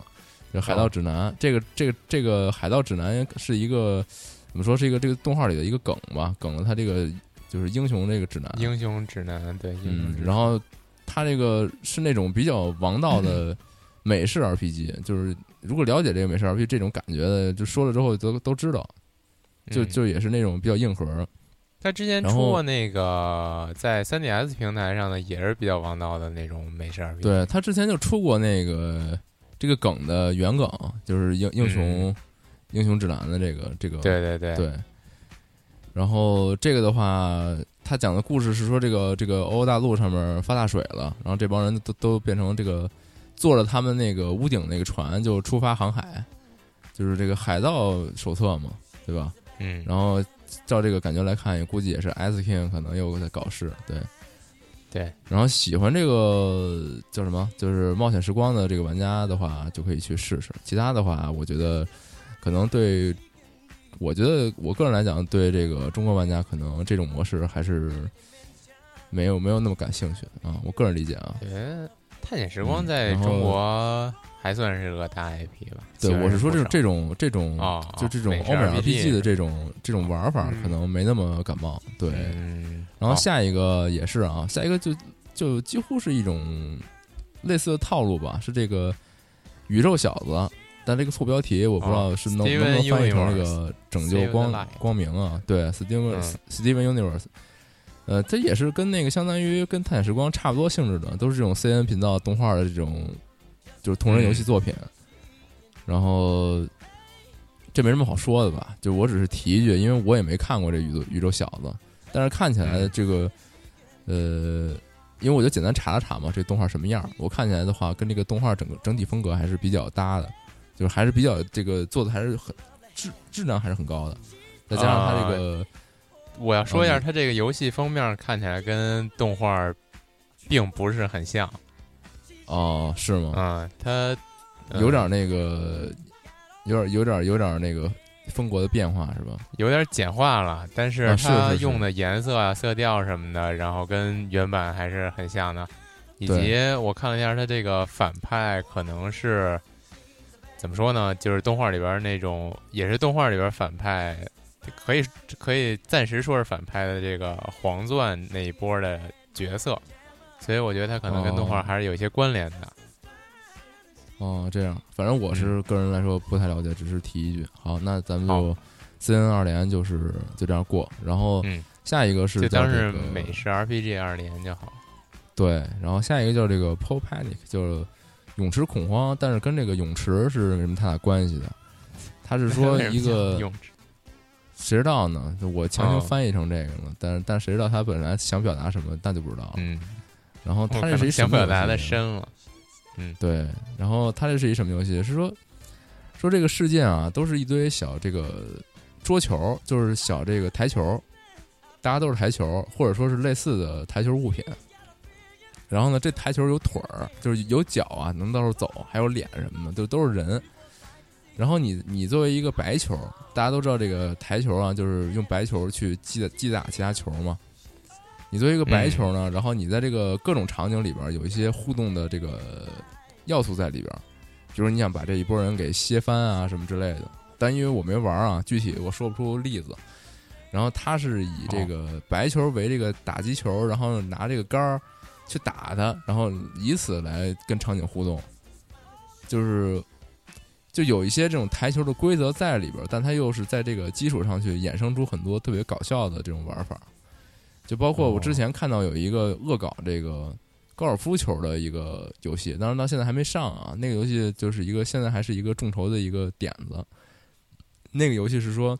就海盗指南，这个这个这个海盗指南是一个怎么说是一个这个动画里的一个梗吧，梗了他这个就是英雄这个指南。英雄指南，对，英雄指，南嗯然后他这个是那种比较王道的 美式 RPG，就是如果了解这个美式 RPG 这种感觉的，就说了之后都都知道，就嗯就也是那种比较硬核。他之前出过那个在 3DS 平台上的，也是比较王道的那种美式 RPG。对他之前就出过那个这个梗的原梗，就是英英雄、英雄指南的这个这个嗯对对对对。然后这个的话，他讲的故事是说，这个这个欧欧大陆上面发大水了，然后这帮人都都变成这个坐着他们那个屋顶那个船就出发航海，就是这个海盗手册嘛，对吧？嗯，然后照这个感觉来看，也估计也是 S King 可能又在搞事，对。对，然后喜欢这个叫什么，就是冒险时光的这个玩家的话，就可以去试试。其他的话，我觉得可能对，我觉得我个人来讲，对这个中国玩家可能这种模式还是没有没有那么感兴趣的啊。我个人理解啊，觉得探险时光在中国还算是个大 IP 吧。对我是说这种这种种这种哦就这种欧美 RPG 的这种这种玩法，嗯可能没那么感冒。对，嗯，然后下一个也是啊，下一个就就几乎是一种类似的套路吧，是这个宇宙小子，但这个副标题我不知道是能、哦能不能翻译成那个拯救光光明啊？对，Steven、嗯 Steven Universe，呃，这也是跟那个相当于跟探险时光差不多性质的，都是这种 CN 频道动画的这种就是同人游戏作品，然后。这没什么好说的吧？就我只是提一句，因为我也没看过这宇宙宇宙小子，但是看起来嗯这个，呃，因为我就简单查了查嘛，这动画什么样儿，我看起来的话，跟这个动画整个整体风格还是比较搭的，就是还是比较这个做的还是很质质量还是很高的，再加上它这个，我要说一下，哦它这个游戏封面看起来跟动画并不是很像。哦，是吗？啊，它嗯有点那个，有点有点有点那个风格的变化是吧？有点简化了，但是它用的颜色啊、色调什么的，然后跟原版还是很像的。以及我看了一下，它这个反派可能是怎么说呢？就是动画里边那种，也是动画里边反派，可以可以暂时说是反派的这个黄钻那一波的角色，所以我觉得它可能跟动画哦还是有一些关联的。哦，这样，反正我嗯是个人来说不太了解，只是提一句。好，那咱们就 C N 二连就是就这样过，然后嗯下一个是就当是美式 RPG 二连就好。对，然后下一个叫这个 Pole Panic，就是泳池恐慌，但是跟这个泳池是没什么太大关系的。他是说 一个用谁知道呢？我强行哦翻译成这个了，但是但谁知道他本来想表达什么，那就不知道了。嗯，然后他这是一什能想表达的深了。嗯对，然后它这是一什么游戏？是说说这个世界啊，都是一堆小这个桌球，就是小这个台球，大家都是台球，或者说是类似的台球物品。然后呢，这台球有腿儿，就是有脚啊，能到处走，还有脸什么的，就都是人。然后你你作为一个白球，大家都知道这个台球啊，就是用白球去击打击打其他球嘛。你作为一个白球呢，然后你在这个各种场景里边有一些互动的这个要素在里边，比如你想把这一波人给掀翻啊什么之类的。但因为我没玩啊，具体我说不出例子。然后他是以这个白球为这个打击球，然后拿这个杆儿去打它，然后以此来跟场景互动，就是就有一些这种台球的规则在里边，但它又是在这个基础上去衍生出很多特别搞笑的这种玩法，就包括我之前看到有一个恶搞这个高尔夫球的一个游戏，当然到现在还没上啊。那个游戏就是一个现在还是一个众筹的一个点子。那个游戏是说，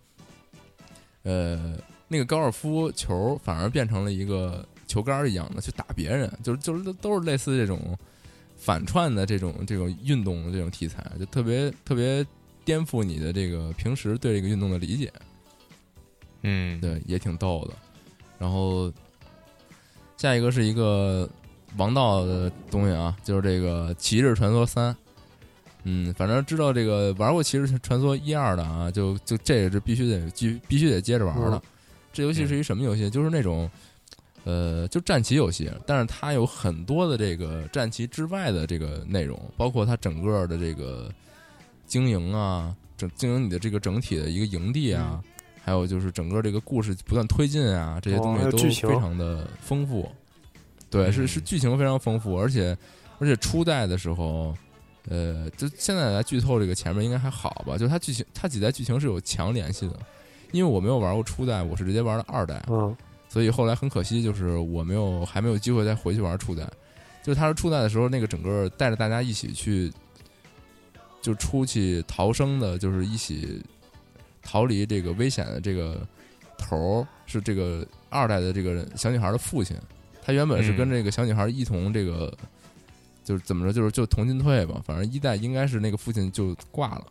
呃，那个高尔夫球反而变成了一个球杆一样的去打别人，就是就是都都是类似这种反串的这种这种运动的这种题材，就特别特别颠覆你的这个平时对这个运动的理解。嗯，对，也挺逗的。然后下一个是一个王道的东西啊，就是这个《骑士传说三》。嗯，反正知道这个玩过《骑士传说》一二的啊，就就这个是必须得继必须得接着玩的。嗯这游戏是一什么游戏？就是那种呃，就战棋游戏，但是它有很多的这个战棋之外的这个内容，包括它整个的这个经营啊，整经营你的这个整体的一个营地啊，还有就是整个这个故事不断推进啊，这些哦东西都非常的丰富。对，是嗯是剧情非常丰富，而且而且初代的时候，呃，就现在来剧透这个前面应该还好吧？就它剧情，它几代剧情是有强联系的。因为我没有玩过初代，我是直接玩的二代，嗯所以后来很可惜，就是我没有还没有机会再回去玩初代。就是他是初代的时候，那个整个带着大家一起去，就出去逃生的，就是一起逃离这个危险的这个头儿是这个二代的这个小女孩的父亲。他原本是跟嗯这个小女孩一同这个，就是怎么着，就是就同进退吧。反正一代应该是那个父亲就挂了。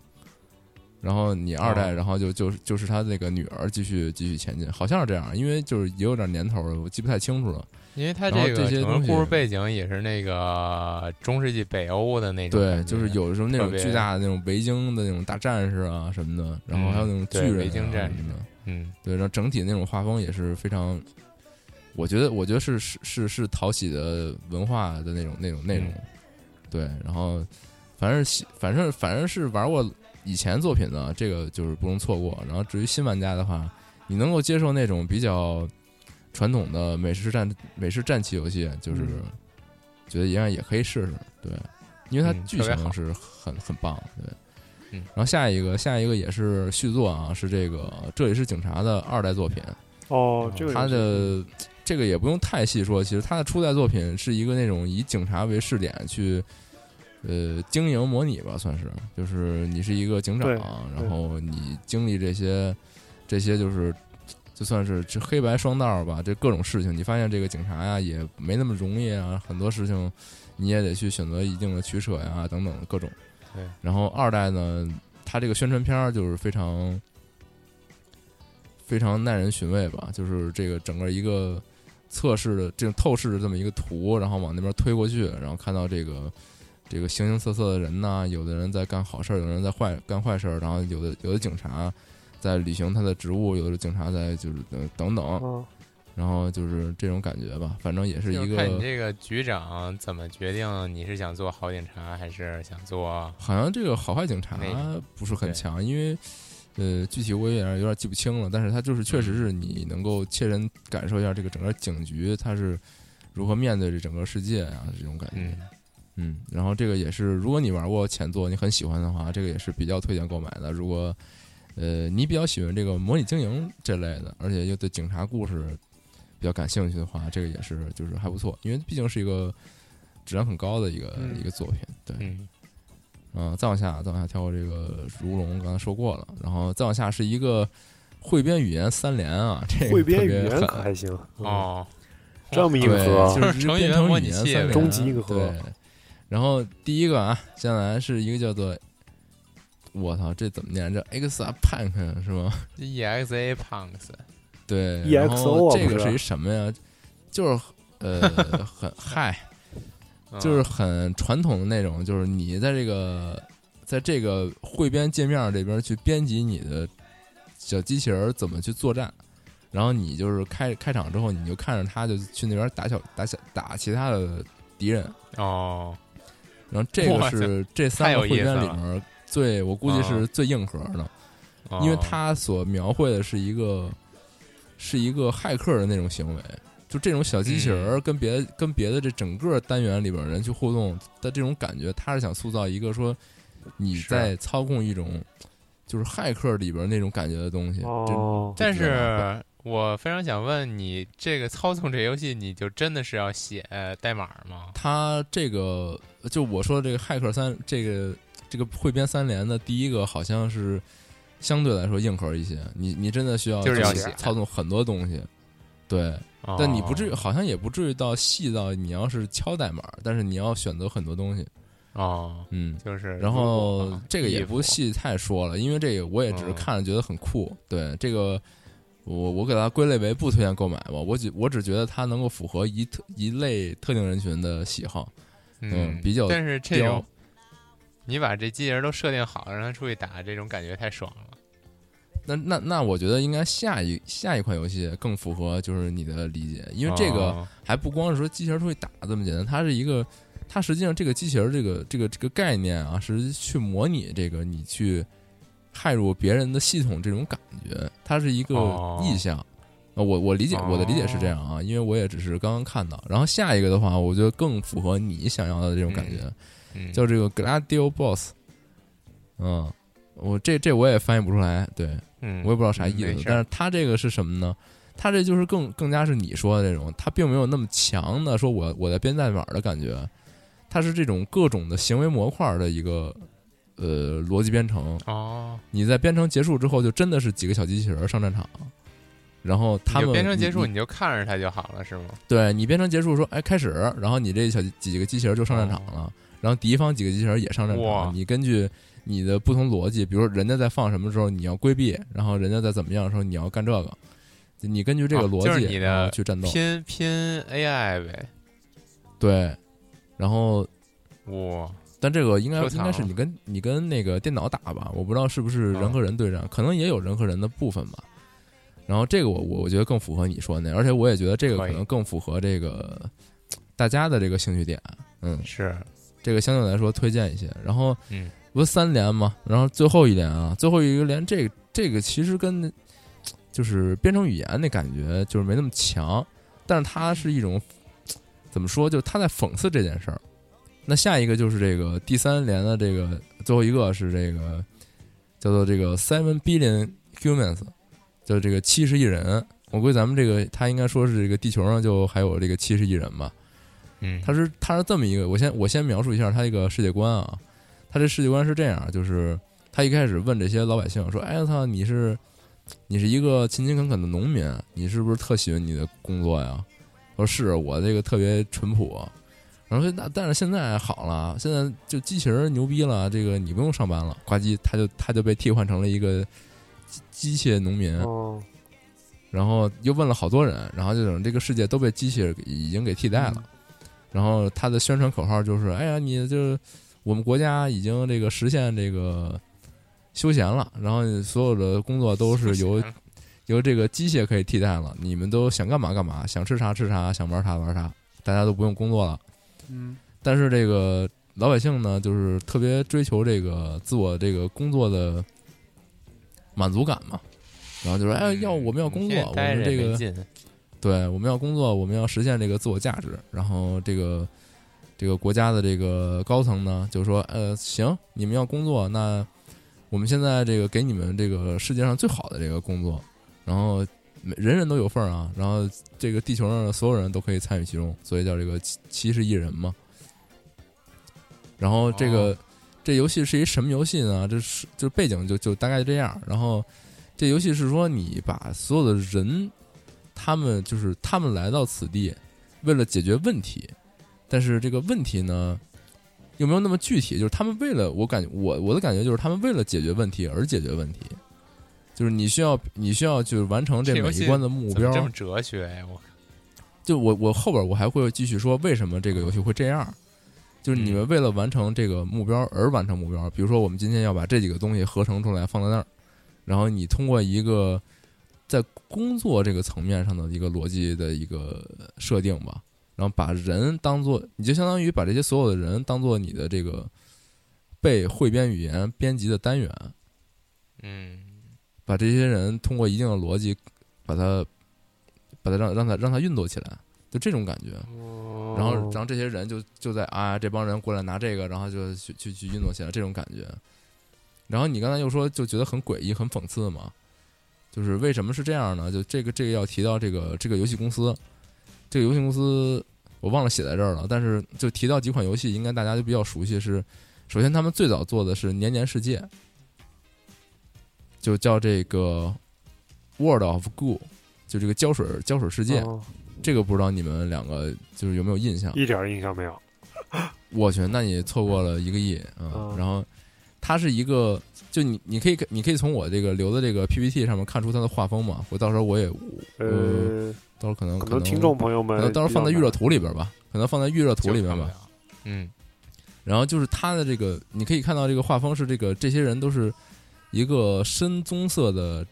然后你二代，哦然后就就是就是他那个女儿继续继续前进，好像是这样，因为就是也有点年头了，我记不太清楚了。因为它然后这个这些故事背景也是那个中世纪北欧的那种对，就是有的时候那种巨大的那种维京的那种大战士啊什么的，然后还有那种巨人、啊维京战士什么的，嗯。对，然后整体那种画风也是非常，我觉得我觉得是是是是讨喜的文化的那种那种内容，嗯。对，然后反正喜反正反正是玩过以前作品呢，这个就是不容错过。然后至于新玩家的话，你能够接受那种比较传统的美式战美式战棋游戏，就是嗯觉得一样也可以试试，对，因为它剧情是很很棒，对。嗯然后下一个，下一个也是续作啊，是这个《这里是警察》的二代作品。哦，这个他的这个也不用太细说，其实他的初代作品是一个那种以警察为试点去，呃，经营模拟吧，算是，就是你是一个警长，然后你经历这些这些就是。就算是这黑白双道吧，这各种事情，你发现这个警察呀也没那么容易啊，很多事情你也得去选择一定的取舍呀，等等各种。对。然后二代呢，它这个宣传片儿就是非常非常耐人寻味吧，就是这个整个一个测试的这种透视的这么一个图，然后往那边推过去，然后看到这个这个形形色色的人呢，有的人在干好事儿，有的人在坏干坏事儿，然后有的有的警察在履行他的职务，有的警察在就是等等。然后就是这种感觉吧，反正也是一个看你这个局长怎么决定你是想做好警察还是想做好像这个好坏警察不是很强，因为呃具体我也有点有点记不清了，但是他就是确实嗯是你能够切身感受一下这个整个警局他是如何面对这整个世界啊这种感觉。嗯嗯，然后这个也是，如果你玩过前作，你很喜欢的话，这个也是比较推荐购买的。如果呃你比较喜欢这个模拟经营这类的，而且又对警察故事比较感兴趣的话，这个也是就是还不错，因为毕竟是一个质量很高的一个、嗯一个作品。对，嗯嗯、再往下，再往下跳过这个如龙，刚才说过了，然后再往下是一个汇编语言三连啊，这个汇编语言可还行，嗯，哦，这么硬对，核，就是成语言三连终极一个核对，然后第一个啊，接下来是一个叫做，我操，这怎么念？这 X A Punk 是吗？EXA Punks 对 EXO 这个是一什么呀？就是呃，很嗨，嗯 就是很传统的那种，就是你在这个在这个汇编界面这边去编辑你的小机器人儿怎么去作战，然后你就是开开场之后，你就看着他就去那边打小打小打其他的敌人，哦，然后这个是这三个汇太有意思了。编里面最我估计是啊。最硬核的，哦。因为它所描绘的是一个是一个骇客的那种行为。就这种小机器人儿跟别的、跟别的这整个单元里边儿人去互动的这种感觉，他是想塑造一个说你在操控一种就是骇客里边儿那种感觉的东西。哦。这但是我非常想问你，这个操纵这游戏，你就真的是要写代码吗？他这个就我说的这个骇客三这个这个汇编三连的第一个好像是相对来说硬核一些，你你真的需要就是要写操纵很多东西，对，哦但你不至于好像也不至于到细到你要是敲代码，但是你要选择很多东西，哦，嗯。就是然后这个也不细太说了，因为这个我也只是嗯看着觉得很酷。对这个，我我给它归类为不推荐购买吧。我只我只觉得它能够符合一特一类特定人群的喜好。嗯比较但是这种你把这机器人都设定好，让它出去打，这种感觉太爽了。那那那，我觉得应该下一下一款游戏更符合就是你的理解，因为这个哦还不光是说机器人出去打这么简单，它是一个，它实际上这个机器人这个这个这个概念啊，是去模拟这个你去害入别人的系统这种感觉，它是一个哦意象。啊，我我理解我的理解是这样啊，因为我也只是刚刚看到。然后下一个的话，我觉得更符合你想要的这种感觉，嗯，叫这个 Gladio Boss。嗯，我这这我也翻译不出来，对，嗯，我也不知道啥意思，但是它这个是什么呢？它这就是更更加是你说的这种，它并没有那么强的说我我在编代码的感觉，它是这种各种的行为模块的一个呃逻辑编程。哦，你在编程结束之后，就真的是几个小机器人上战场，然后他们编程结束，你你就看着它就好了，是吗？对你编程结束说哎开始，然后你这小几个机器人就上战场了，然后敌方几个机器人也上战场，你根据你的不同逻辑，比如说人家在放什么时候你要规避，然后人家在怎么样的时候你要干这个，你根据这个哦逻辑、就是你的去战斗，拼拼 AI 呗，对，然后哇，但这个应该应该是你跟你跟那个电脑打吧，我不知道是不是人和人对战，可能也有人和人的部分吧。然后这个我我我觉得更符合你说的那，而且我也觉得这个可能更符合这个大家的这个兴趣点，嗯，是，这个相对来说推荐一些。然后，嗯，不是三连嘛，然后最后一连啊，最后一个连这个这个其实跟就是编程语言那感觉就是没那么强，但是它是一种怎么说，就是他在讽刺这件事儿。那下一个就是这个第三联的这个最后一个是这个叫做这个 Seven Billion Humans，就是这个七十亿人。我估计咱们这个他应该说是这个地球上就还有这个七十亿人吧。嗯，他是他是这么一个，我先我先描述一下他这个世界观啊。他这世界观是这样，就是他一开始问这些老百姓说：“哎我操，你是你是一个勤勤恳恳的农民，你是不是特喜欢你的工作呀？”我说：“是我这个特别淳朴。”然后说：“那但是现在好了，现在就机器人牛逼了，这个你不用上班了，呱唧，他就他就被替换成了一个机机械农民。”哦，然后又问了好多人，然后就等这个世界都被机器人已经给替代了。然后他的宣传口号就是：“哎呀，你就是我们国家已经这个实现这个休闲了，然后所有的工作都是由由这个机械可以替代了，你们都想干嘛干嘛，想吃啥吃啥，想玩啥玩啥，大家都不用工作了。”嗯，但是这个老百姓呢，就是特别追求这个自我这个工作的满足感嘛，然后就说：“哎，要我们要工作，我们这个对，我们要工作，我们要实现这个自我价值。然后这个这个国家的这个高层呢，就说：呃，行，你们要工作，那我们现在这个给你们这个世界上最好的这个工作，然后每人人都有份儿啊。然后这个地球上的所有人都可以参与其中，所以叫这个七七十亿人嘛。然后这个、哦这游戏是一什么游戏呢？这是就背景就就大概就这样。然后这游戏是说你把所有的人。他们就是他们来到此地，为了解决问题，但是这个问题呢，又没有那么具体。就是他们为了我感觉我我的感觉就是他们为了解决问题而解决问题，就是你需要你需要就是完成这每一关的目标。这么哲学呀？我就我我后边我还会继续说为什么这个游戏会这样。就是你们为了完成这个目标而完成目标，比如说我们今天要把这几个东西合成出来放在那儿，然后你通过一个在工作这个层面上的一个逻辑的一个设定吧，然后把人当做，你就相当于把这些所有的人当做你的这个被汇编语言编辑的单元，嗯把这些人通过一定的逻辑把它把它让让它让它运作起来，就这种感觉。哦然后然后这些人就就在啊，这帮人过来拿这个，然后就去去去运作起来，这种感觉。然后你刚才又说就觉得很诡异、很讽刺嘛，就是为什么是这样呢？就这个这个要提到这个这个游戏公司，这个游戏公司我忘了写在这儿了，但是就提到几款游戏，应该大家就比较熟悉是，首先他们最早做的是《年年世界》，就叫这个 World of Goo，就这个胶水胶水世界，哦这个不知道你们两个就是有没有印象？一点印象没有。我去，那你错过了一个亿啊、嗯然后它是一个，就你你可以你可以从我这个留的这个 PPT 上面看出它的画风嘛。我到时候我也呃，到时候可能可能听众朋友们可能到时候放在预热图里边吧，可能放在预热图里边吧。嗯，然后就是它的这个，你可以看到这个画风是这个，这些人都是一个深棕色的，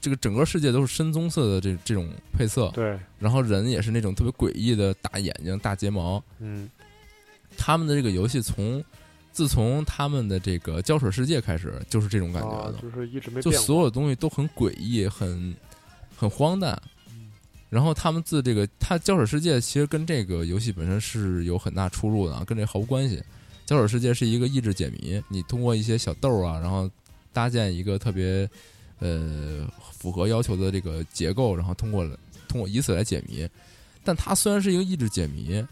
这个整个世界都是深棕色的这这种配色，对，然后人也是那种特别诡异的大眼睛、大睫毛。嗯他们的这个游戏从自从他们的这个胶水世界开始，就是这种感觉的，啊就是一直没就变过。所有东西都很诡异，很很荒诞。然后他们自这个，它胶水世界其实跟这个游戏本身是有很大出入的啊，跟这毫无关系。胶水世界是一个益智解谜，你通过一些小豆儿啊，然后搭建一个特别呃符合要求的这个结构，然后通过通过以此来解谜。但它虽然是一个益智解谜，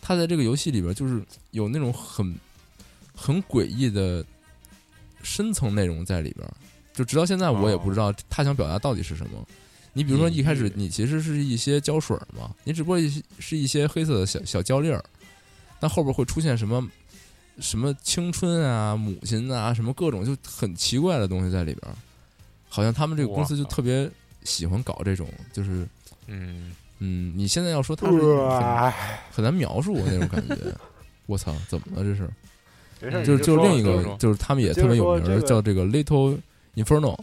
它在这个游戏里边就是有那种很很诡异的深层内容在里边。就直到现在，我也不知道他想表达到底是什么。你比如说，一开始你其实是一些胶水儿嘛，你只不过一是一些黑色的小小胶粒儿，但后边会出现什么什么青春啊、母亲啊，什么各种就很奇怪的东西在里边儿。好像他们这个公司就特别喜欢搞这种，就是嗯，嗯，你现在要说它是很很难描述那种感觉。我操，怎么了这是？就是就是另一个就是他们也特别有名叫这个 Little Inferno，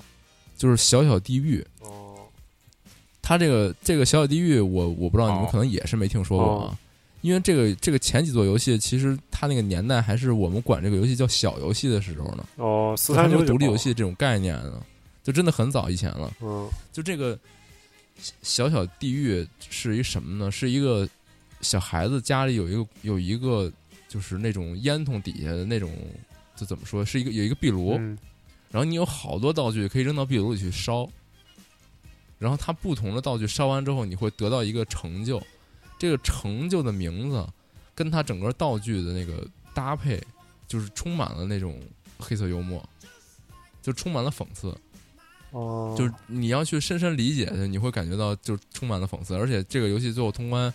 就是小小地狱。哦，它这个这个小小地狱，我我不知道你们哦可能也是没听说过啊，因为这个这个前几座游戏，其实它那个年代还是我们管这个游戏叫小游戏的时候呢，哦，四三九九独立游戏这种概念呢，就真的很早以前了。嗯就这个小小地狱是一什么呢？是一个小孩子家里有一个有一个就是那种烟囱底下的那种，就怎么说，是一个有一个壁炉，嗯然后你有好多道具可以扔到壁炉里去烧，然后它不同的道具烧完之后，你会得到一个成就，这个成就的名字跟它整个道具的那个搭配，就是充满了那种黑色幽默，就充满了讽刺。哦，就是你要去深深理解它，你会感觉到就充满了讽刺，而且这个游戏最后通关，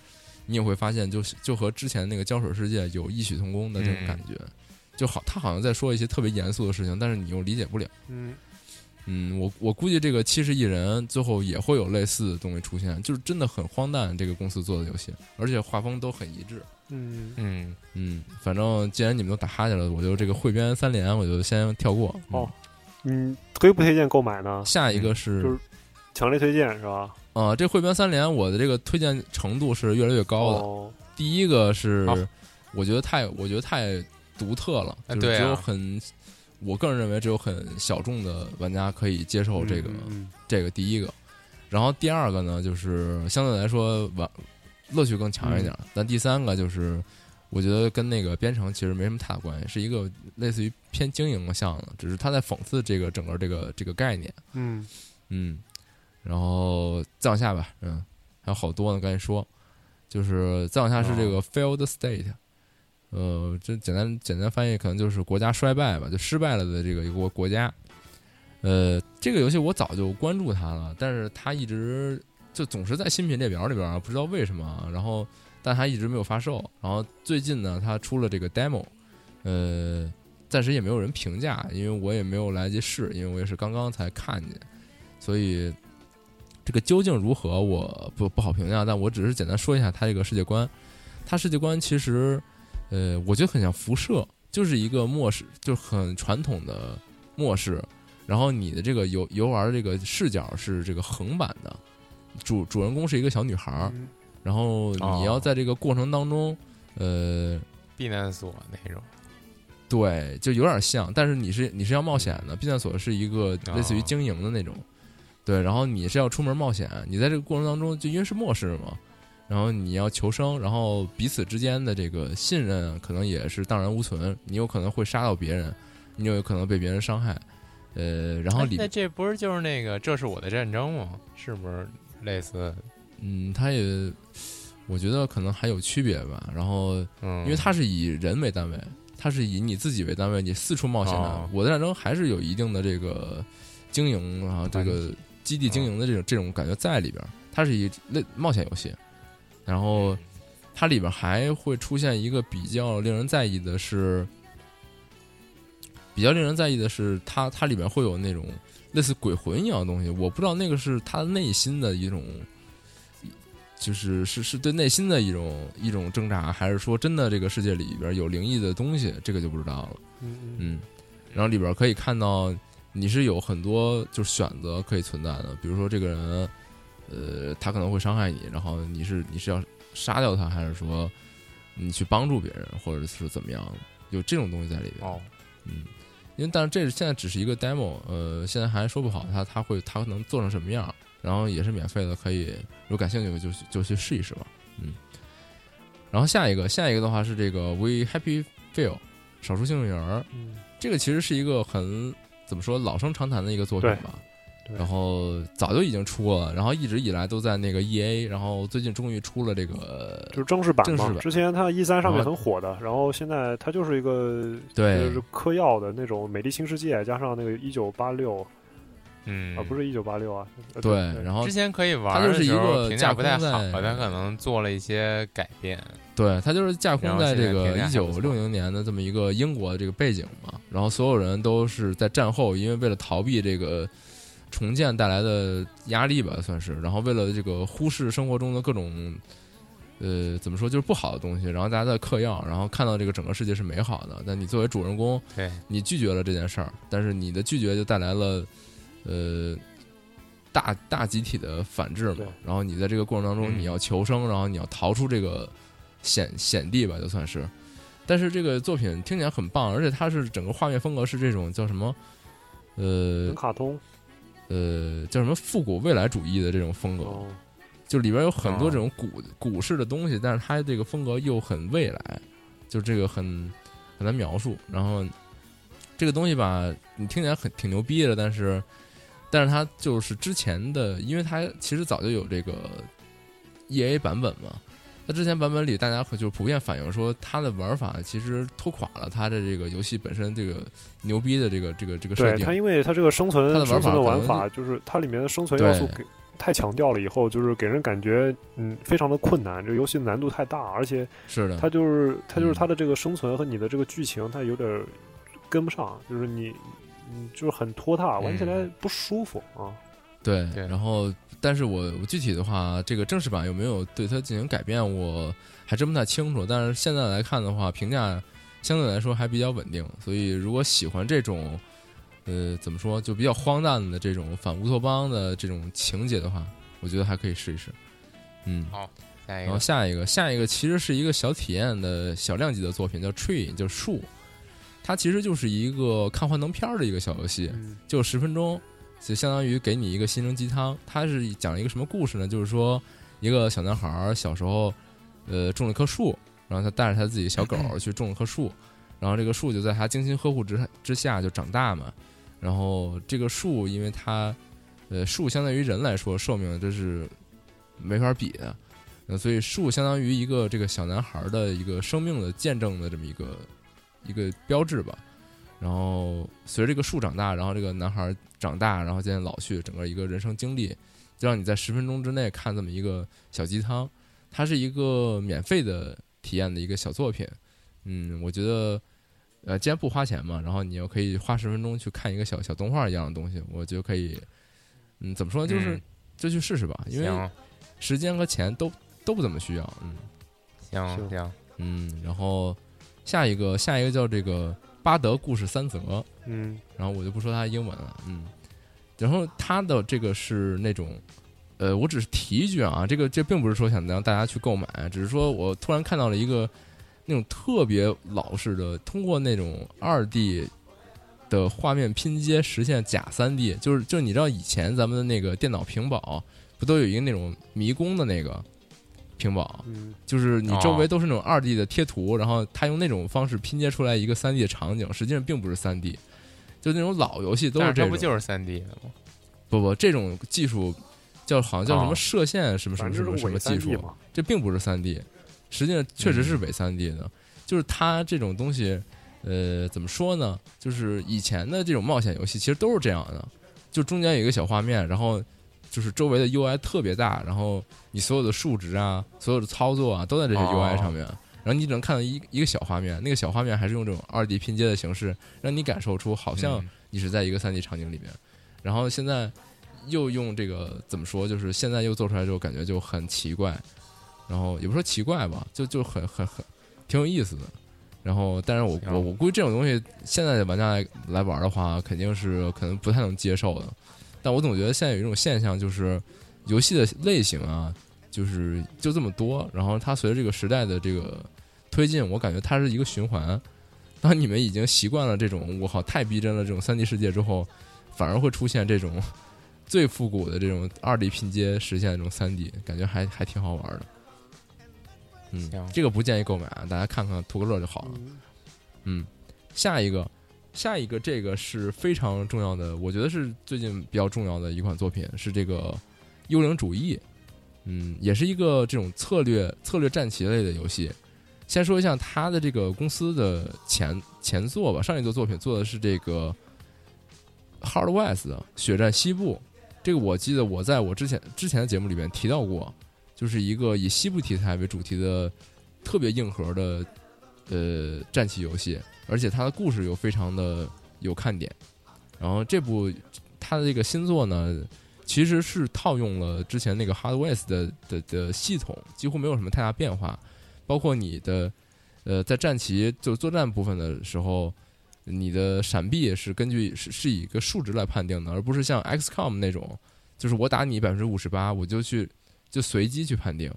你也会发现就就和之前那个胶水世界有异曲同工的这种嗯感觉，就好，他好像在说一些特别严肃的事情，但是你又理解不了。嗯嗯，我我估计这个七十亿人最后也会有类似的东西出现，就是真的很荒诞。这个公司做的游戏，而且画风都很一致。嗯嗯，嗯，反正既然你们都打哈欠了，我就这个汇编三连，我就先跳过。嗯哦，嗯，推不推荐购买呢？下一个是就是强烈推荐是吧？啊、这汇编三连，我的这个推荐程度是越来越高的。哦，第一个是好，我觉得太，我觉得太独特了，就是只有很，我个人认为只有很小众的玩家可以接受这个、嗯这个第一个。然后第二个呢，就是相对来说玩乐趣更强一点，但第三个就是我觉得跟那个编程其实没什么太大关系，是一个类似于偏经营的项的，只是他在讽刺这个整个这个这个概念。嗯。嗯，然后再往下吧，嗯，还有好多呢，赶紧说，就是再往下是这个 failed state，、呃，这简单简单翻译可能就是国家衰败吧，就失败了的这个一个国国家。呃，这个游戏我早就关注它了，但是它一直就总是在新品列表里边，不知道为什么。然后，但它一直没有发售。然后最近呢，它出了这个 demo，呃，暂时也没有人评价，因为我也没有来得及试，因为我也是刚刚才看见，所以这个究竟如何，我不不好评价。但我只是简单说一下它这个世界观。它世界观其实，呃，我觉得很像辐射，就是一个末世，就是很传统的末世。然后你的这个游游玩这个视角是这个横版的，主主人公是一个小女孩儿，嗯然后你要在这个过程当中，呃，避难所那种，对，就有点像，但是你是你是要冒险的，避难所是一个类似于哦经营的那种，对，然后你是要出门冒险，你在这个过程当中，就因为是末世嘛，然后你要求生，然后彼此之间的这个信任可能也是荡然无存，你有可能会杀到别人，你有可能被别人伤害，呃，然后里哎那这不是就是那个这是我的战争吗？是不是类似？嗯，它也我觉得可能还有区别吧，然后嗯，因为它是以人为单位，它是以你自己为单位，你四处冒险的。哦我的战争还是有一定的这个经营啊，这个基地经营的这种这种感觉在里边儿。它是以类冒险游戏，然后它里边还会出现一个比较令人在意的是，比较令人在意的是它它里边会有那种类似鬼魂一样的东西，我不知道那个是他内心的一种。就是是是对内心的一种一种挣扎，还是说真的这个世界里边有灵异的东西，这个就不知道了。嗯然后里边可以看到你是有很多就是选择可以存在的，比如说这个人，呃，他可能会伤害你，然后你是你是要杀掉他，还是说你去帮助别人，或者是怎么样，有这种东西在里边。哦，嗯，因为但是这是现在只是一个 demo，呃，现在还说不好它它会它能做成什么样，然后也是免费的，可以如果感兴趣就去就去试一试吧。嗯，然后下一个下一个的话是这个 We Happy Feel 少数幸运儿，嗯，这个其实是一个很怎么说老生常谈的一个作品吧。对。然后早就已经出了，然后一直以来都在那个 E A，然后最近终于出了这个就是正式版嘛。正式版。之前它 E 三上面很火的，然后现在它就是一个对。就是嗑药的那种《美丽新世界》，加上那个一九八六嗯。啊，不是一九八六啊，呃对，然后之前可以玩它儿的时就是一个候评价不太好，架空在它可能做了一些改变。对，它就是架空在这个一九六零年的这么一个英国的这个背景嘛，然后所有人都是在战后，因为为了逃避这个重建带来的压力吧，算是，然后为了这个忽视生活中的各种呃怎么说就是不好的东西，然后大家在嗑药，然后看到这个整个世界是美好的，但你作为主人公，对，你拒绝了这件事儿，但是你的拒绝就带来了呃大大集体的反制嘛。然后你在这个过程当中，嗯你要求生，然后你要逃出这个险险地吧，就算是。但是这个作品听起来很棒，而且它是整个画面风格是这种叫什么呃卡通呃叫什么复古未来主义的这种风格，哦，就里边有很多哦这种古古式的东西，但是它这个风格又很未来，就这个很很难描述。然后这个东西吧，你听起来很挺牛逼的，但是但是它就是之前的，因为它其实早就有这个 E A 版本嘛。它之前版本里，大家可就普遍反映说，它的玩法其实拖垮了它的这个游戏本身这个牛逼的这个这个这个设定对它，。因为它这个生存它的玩法生存的玩法，就是它里面的生存要素给太强调了，以后就是给人感觉嗯非常的困难，这个游戏难度太大，而且是的，它就是它就是嗯它的这个生存和你的这个剧情，它有点跟不上，就是你嗯就是很拖沓，玩起来嗯不舒服啊。对，对然后，但是我我具体的话，这个正式版有没有对它进行改变，我还真不太清楚。但是现在来看的话，评价相对来说还比较稳定。所以，如果喜欢这种，呃，怎么说，就比较荒诞的这种反乌托邦的这种情节的话，我觉得还可以试一试。嗯，下一然后下一个，下一个其实是一个小体验的小量级的作品，叫 Tree，叫树。它其实就是一个看幻灯片儿的一个小游戏。嗯就十分钟，就相当于给你一个心灵鸡汤。它是讲了一个什么故事呢？就是说，一个小男孩儿小时候，呃，种了棵树，然后他带着他自己小狗去种了棵树，然后这个树就在他精心呵护之之下就长大嘛。然后这个树，因为它，呃，树相当于人来说寿命这是没法比的，呃，所以树相当于一个这个小男孩儿的一个生命的见证的这么一个一个标志吧。然后随着这个树长大，然后这个男孩长大，然后渐渐老去，整个一个人生经历，就让你在十分钟之内看这么一个小鸡汤。它是一个免费的体验的一个小作品，嗯，我觉得，呃，既然不花钱嘛，然后你又可以花十分钟去看一个小小动画一样的东西，我觉得可以，嗯，怎么说呢，就是、嗯就去试试吧，因为时间和钱都都不怎么需要，嗯。行行行，嗯，然后下一个下一个叫这个巴德故事三则，嗯。然后我就不说它英文了，嗯，然后它的这个是那种，呃，我只是提一句啊，这个这并不是说想让大家去购买，只是说我突然看到了一个那种特别老式的，通过那种二 D 的画面拼接实现假三 D，就是就是你知道以前咱们的那个电脑屏保不都有一个那种迷宫的那个屏保，嗯就是你周哦围都是那种二 D 的贴图，然后他用那种方式拼接出来一个三 D 的场景，实际上并不是三 D，就那种老游戏都是这不就是三 D 的吗？不不，这种技术叫好像叫什么哦射线什么什么什么什么技术这并不是三 D，实际上确实是伪三 D 的。就是它这种东西，呃，怎么说呢？就是以前的这种冒险游戏其实都是这样的，就中间有一个小画面，然后就是周围的 UI 特别大，然后你所有的数值啊、所有的操作啊都在这些哦 UI 上面。然后你只能看到一一个小画面，那个小画面还是用这种二 D 拼接的形式，让你感受出好像嗯你是在一个三 D 场景里面。然后现在又用这个怎么说？就是现在又做出来之后，感觉就很奇怪。然后也不说奇怪吧，就就很很很挺有意思的。然后，但是我我我估计这种东西，现在的玩家来来玩的话，肯定是可能不太能接受的。但我总觉得现在有一种现象，就是游戏的类型啊，就是就这么多，然后它随着这个时代的这个推进，我感觉它是一个循环。当你们已经习惯了这种我靠太逼真了这种三 D 世界之后，反而会出现这种 最复古的这种二 D 拼接实现的这种三 D，感觉还还挺好玩的。嗯，这个不建议购买啊，大家看看图个乐就好了。嗯嗯，下一个，下一个这个是非常重要的，我觉得是最近比较重要的一款作品，是这个《幽灵主义》。嗯，也是一个这种策略策略战棋类的游戏。先说一下它的这个公司的前前作吧，上一作作品做的是这个 Hard West《血战西部》。这个我记得我在我之前之前的节目里面提到过，就是一个以西部题材为主题的特别硬核的呃战棋游戏，而且它的故事又非常的有看点。然后这部它的这个新作呢，其实是套用了之前那个 Hard West 的的的系统，几乎没有什么太大变化。包括你的呃在战棋就作战部分的时候，你的闪避是根据是是以一个数值来判定的，而不是像 XCOM 那种，就是我打你百分之五十八，我就去就随机去判定。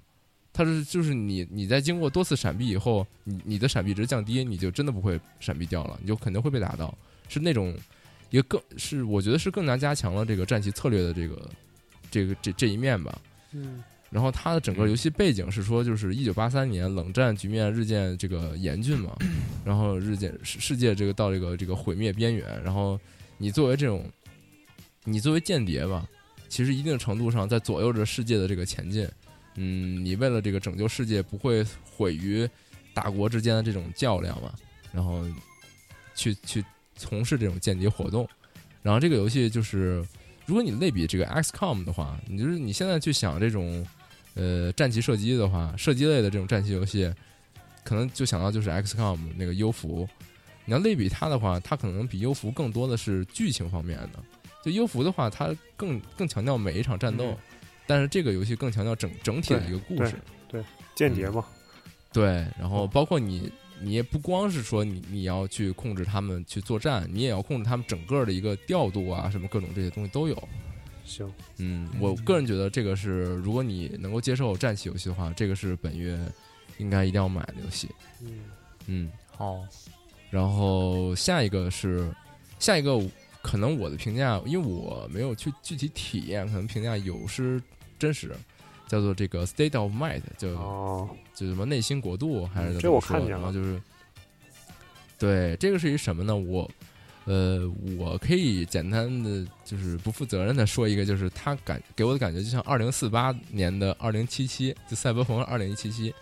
它是就是你你在经过多次闪避以后，你你的闪避值降低，你就真的不会闪避掉了，你就肯定会被打到。是那种一个更是我觉得是更加加强了这个战棋策略的这个这个这这一面吧。嗯然后它的整个游戏背景是说，就是一九八三年冷战局面日渐这个严峻嘛，然后日渐世世界这个到这个这个毁灭边缘，然后你作为这种，你作为间谍吧，其实一定程度上在左右着世界的这个前进。嗯，你为了这个拯救世界，不会毁于大国之间的这种较量嘛，然后去去从事这种间谍活动。然后这个游戏就是，如果你类比这个 XCOM 的话，你就是你现在去想这种呃战棋射击的话，射击类的这种战棋游戏，可能就想到就是 XCOM 那个幽浮。你要类比它的话，它可能比幽浮更多的是剧情方面的。就幽浮的话，它更更强调每一场战斗，但是这个游戏更强调整整体的一个故事。对间谍嘛，对，然后包括你，你也不光是说你你要去控制他们去作战，你也要控制他们整个的一个调度啊，什么各种这些东西都有。行，嗯，我个人觉得这个是，如果你能够接受战棋游戏的话，这个是本月应该一定要买的游戏。嗯嗯，好，然后下一个是下一个，可能我的评价，因为我没有去具体体验，可能评价有失真实，叫做这个 State of Mind，就哦，就什么内心国度还是这怎么说我看见了然后就是，对，这个是一什么呢？我呃，我可以简单的就是不负责任的说一个，就是他感给我的感觉就像二零四八年的二零七七，就赛博朋克二零七七。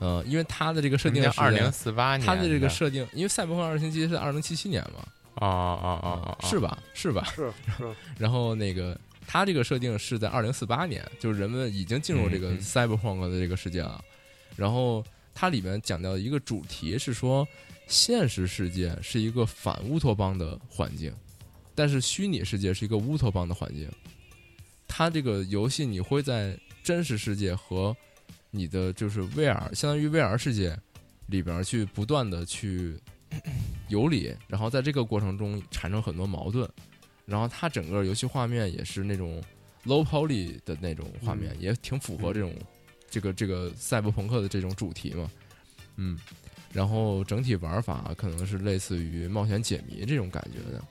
呃，因为它的这个设定是二零四八年，它的这个设定，因为赛博朋克二零七七是二零七七年嘛，啊啊啊啊，是吧？是吧？是是，然后那个它这个设定是在二零四八年，就是人们已经进入这个 cyberpunk 的这个世界了。然后它里面讲到一个主题是说，现实世界是一个反乌托邦的环境，但是虚拟世界是一个乌托邦的环境。它这个游戏你会在真实世界和你的就是 VR，相当于 VR 世界里边去不断的去游离，然后在这个过程中产生很多矛盾。然后它整个游戏画面也是那种 low poly 的那种画面，也挺符合这种、这个这个赛博朋克的这种主题嘛。嗯，然后整体玩法可能是类似于冒险解谜这种感觉的。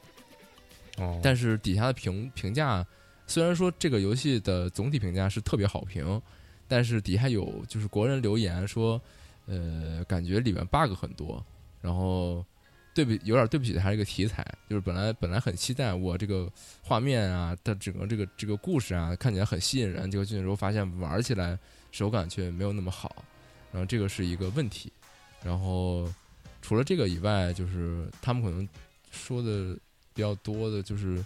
哦，但是底下的评评价，虽然说这个游戏的总体评价是特别好评，但是底下有就是国人留言说，呃，感觉里面 bug 很多，然后对不有点对不起它这个题材，就是本来本来很期待我这个画面啊，它整个这个这个故事啊看起来很吸引人，结果进去之后发现玩起来手感却没有那么好，然后这个是一个问题，然后除了这个以外，就是他们可能说的。比较多的就是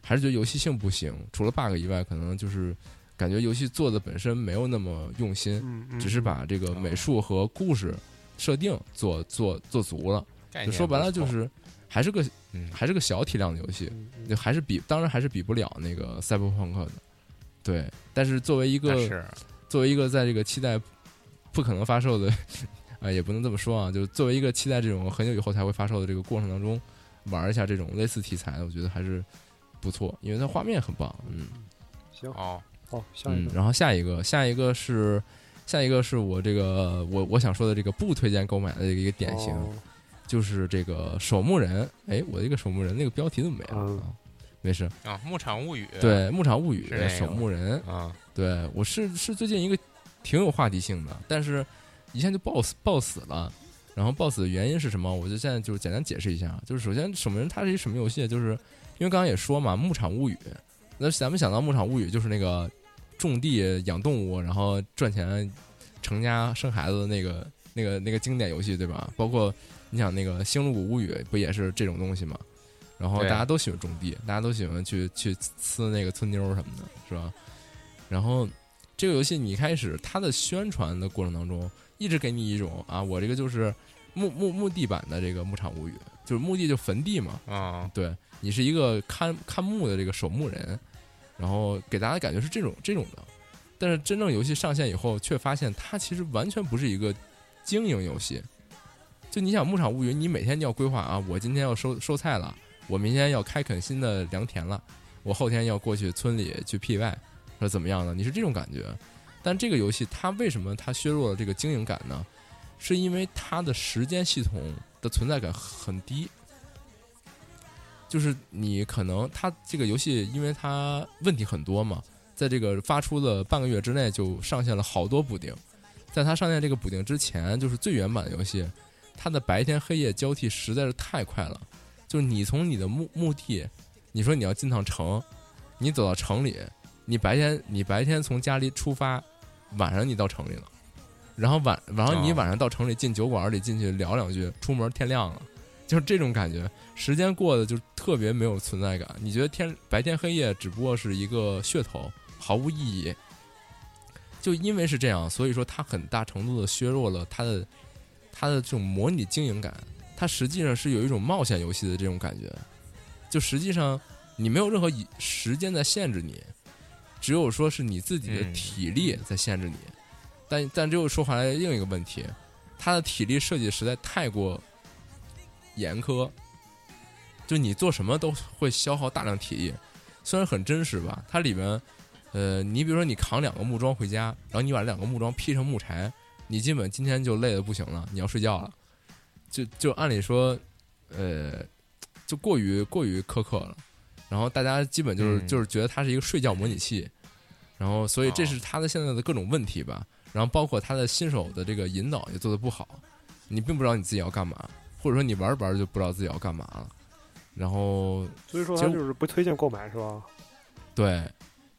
还是觉得游戏性不行，除了 bug 以外，可能就是感觉游戏做的本身没有那么用心，只是把这个美术和故事设定做做做足了。说白了，就是还是个嗯。还是个小体量的游戏，还是比当然还是比不了那个赛博朋克的。对，但是作为一个作为一个在这个期待不可能发售的，啊，也不能这么说啊，就是作为一个期待这种很久以后才会发售的这个过程当中，玩一下这种类似题材的，我觉得还是不错，因为它画面很棒，嗯。行，哦，好，下一嗯。然后下一个，下一个是下一个是我这个我我想说的这个不推荐购买的一个典型，哦就是这个守墓人。哎，我这个守墓人那个标题怎么没了？嗯啊没事，啊，牧场物语，对，《牧场物语守墓人，啊，对我是是最近一个挺有话题性的，但是一下就爆死爆死了。然后爆死的原因是什么？我就现在就是简单解释一下，就是首先守墓人它是一什么游戏？就是因为刚刚也说嘛，《牧场物语》，那咱们想到《牧场物语》就是那个种地养动物，然后赚钱成家生孩子的那个那个那个经典游戏，对吧？包括你想那个《星露谷物语》不也是这种东西吗？然后大家都喜欢种地，大家都喜欢去去呲那个村妞儿什么的，是吧？然后这个游戏你一开始它的宣传的过程当中，一直给你一种啊，我这个就是墓墓墓地版的这个牧场物语，就是墓地就坟地嘛，啊，对你是一个看看墓的这个守墓人，然后给大家感觉是这种这种的，但是真正游戏上线以后，却发现它其实完全不是一个经营游戏。就你想牧场物语，你每天就要规划啊，我今天要收收菜了，我明天要开垦新的良田了，我后天要过去村里去 PY，或者怎么样的，你是这种感觉。但这个游戏它为什么它削弱了这个经营感呢？是因为它的时间系统的存在感很低。就是你可能它这个游戏，因为它问题很多嘛，在这个发出的半个月之内就上线了好多补丁，在它上线这个补丁之前，就是最原版的游戏，它的白天黑夜交替实在是太快了。就是你从你的墓墓地，你说你要进趟城，你走到城里，你白天你白天从家里出发，晚上你到城里了，然后晚然后你晚上到城里进酒馆里进去聊两句，出门天亮了，就是这种感觉，时间过得就特别没有存在感。你觉得天白天黑夜只不过是一个噱头，毫无意义。就因为是这样，所以说它很大程度的削弱了它的它的这种模拟经营感。它实际上是有一种冒险游戏的这种感觉，就实际上你没有任何以时间在限制你，只有说是你自己的嗯体力在限制你。但但这又说回来另一个问题，它的体力设计实在太过严苛，就你做什么都会消耗大量体力。虽然很真实吧，它里面，呃，你比如说你扛两个木桩回家，然后你把两个木桩劈成木柴，你基本今天就累得不行了，你要睡觉了。就就按理说，呃，就过于过于苛刻了。然后大家基本就是、嗯就是觉得它是一个睡觉模拟器，然后所以这是它的现在的各种问题吧。然后包括它的新手的这个引导也做得不好，你并不知道你自己要干嘛，或者说你玩着玩着就不知道自己要干嘛了。然后所以说就是不推荐购买是吧？对，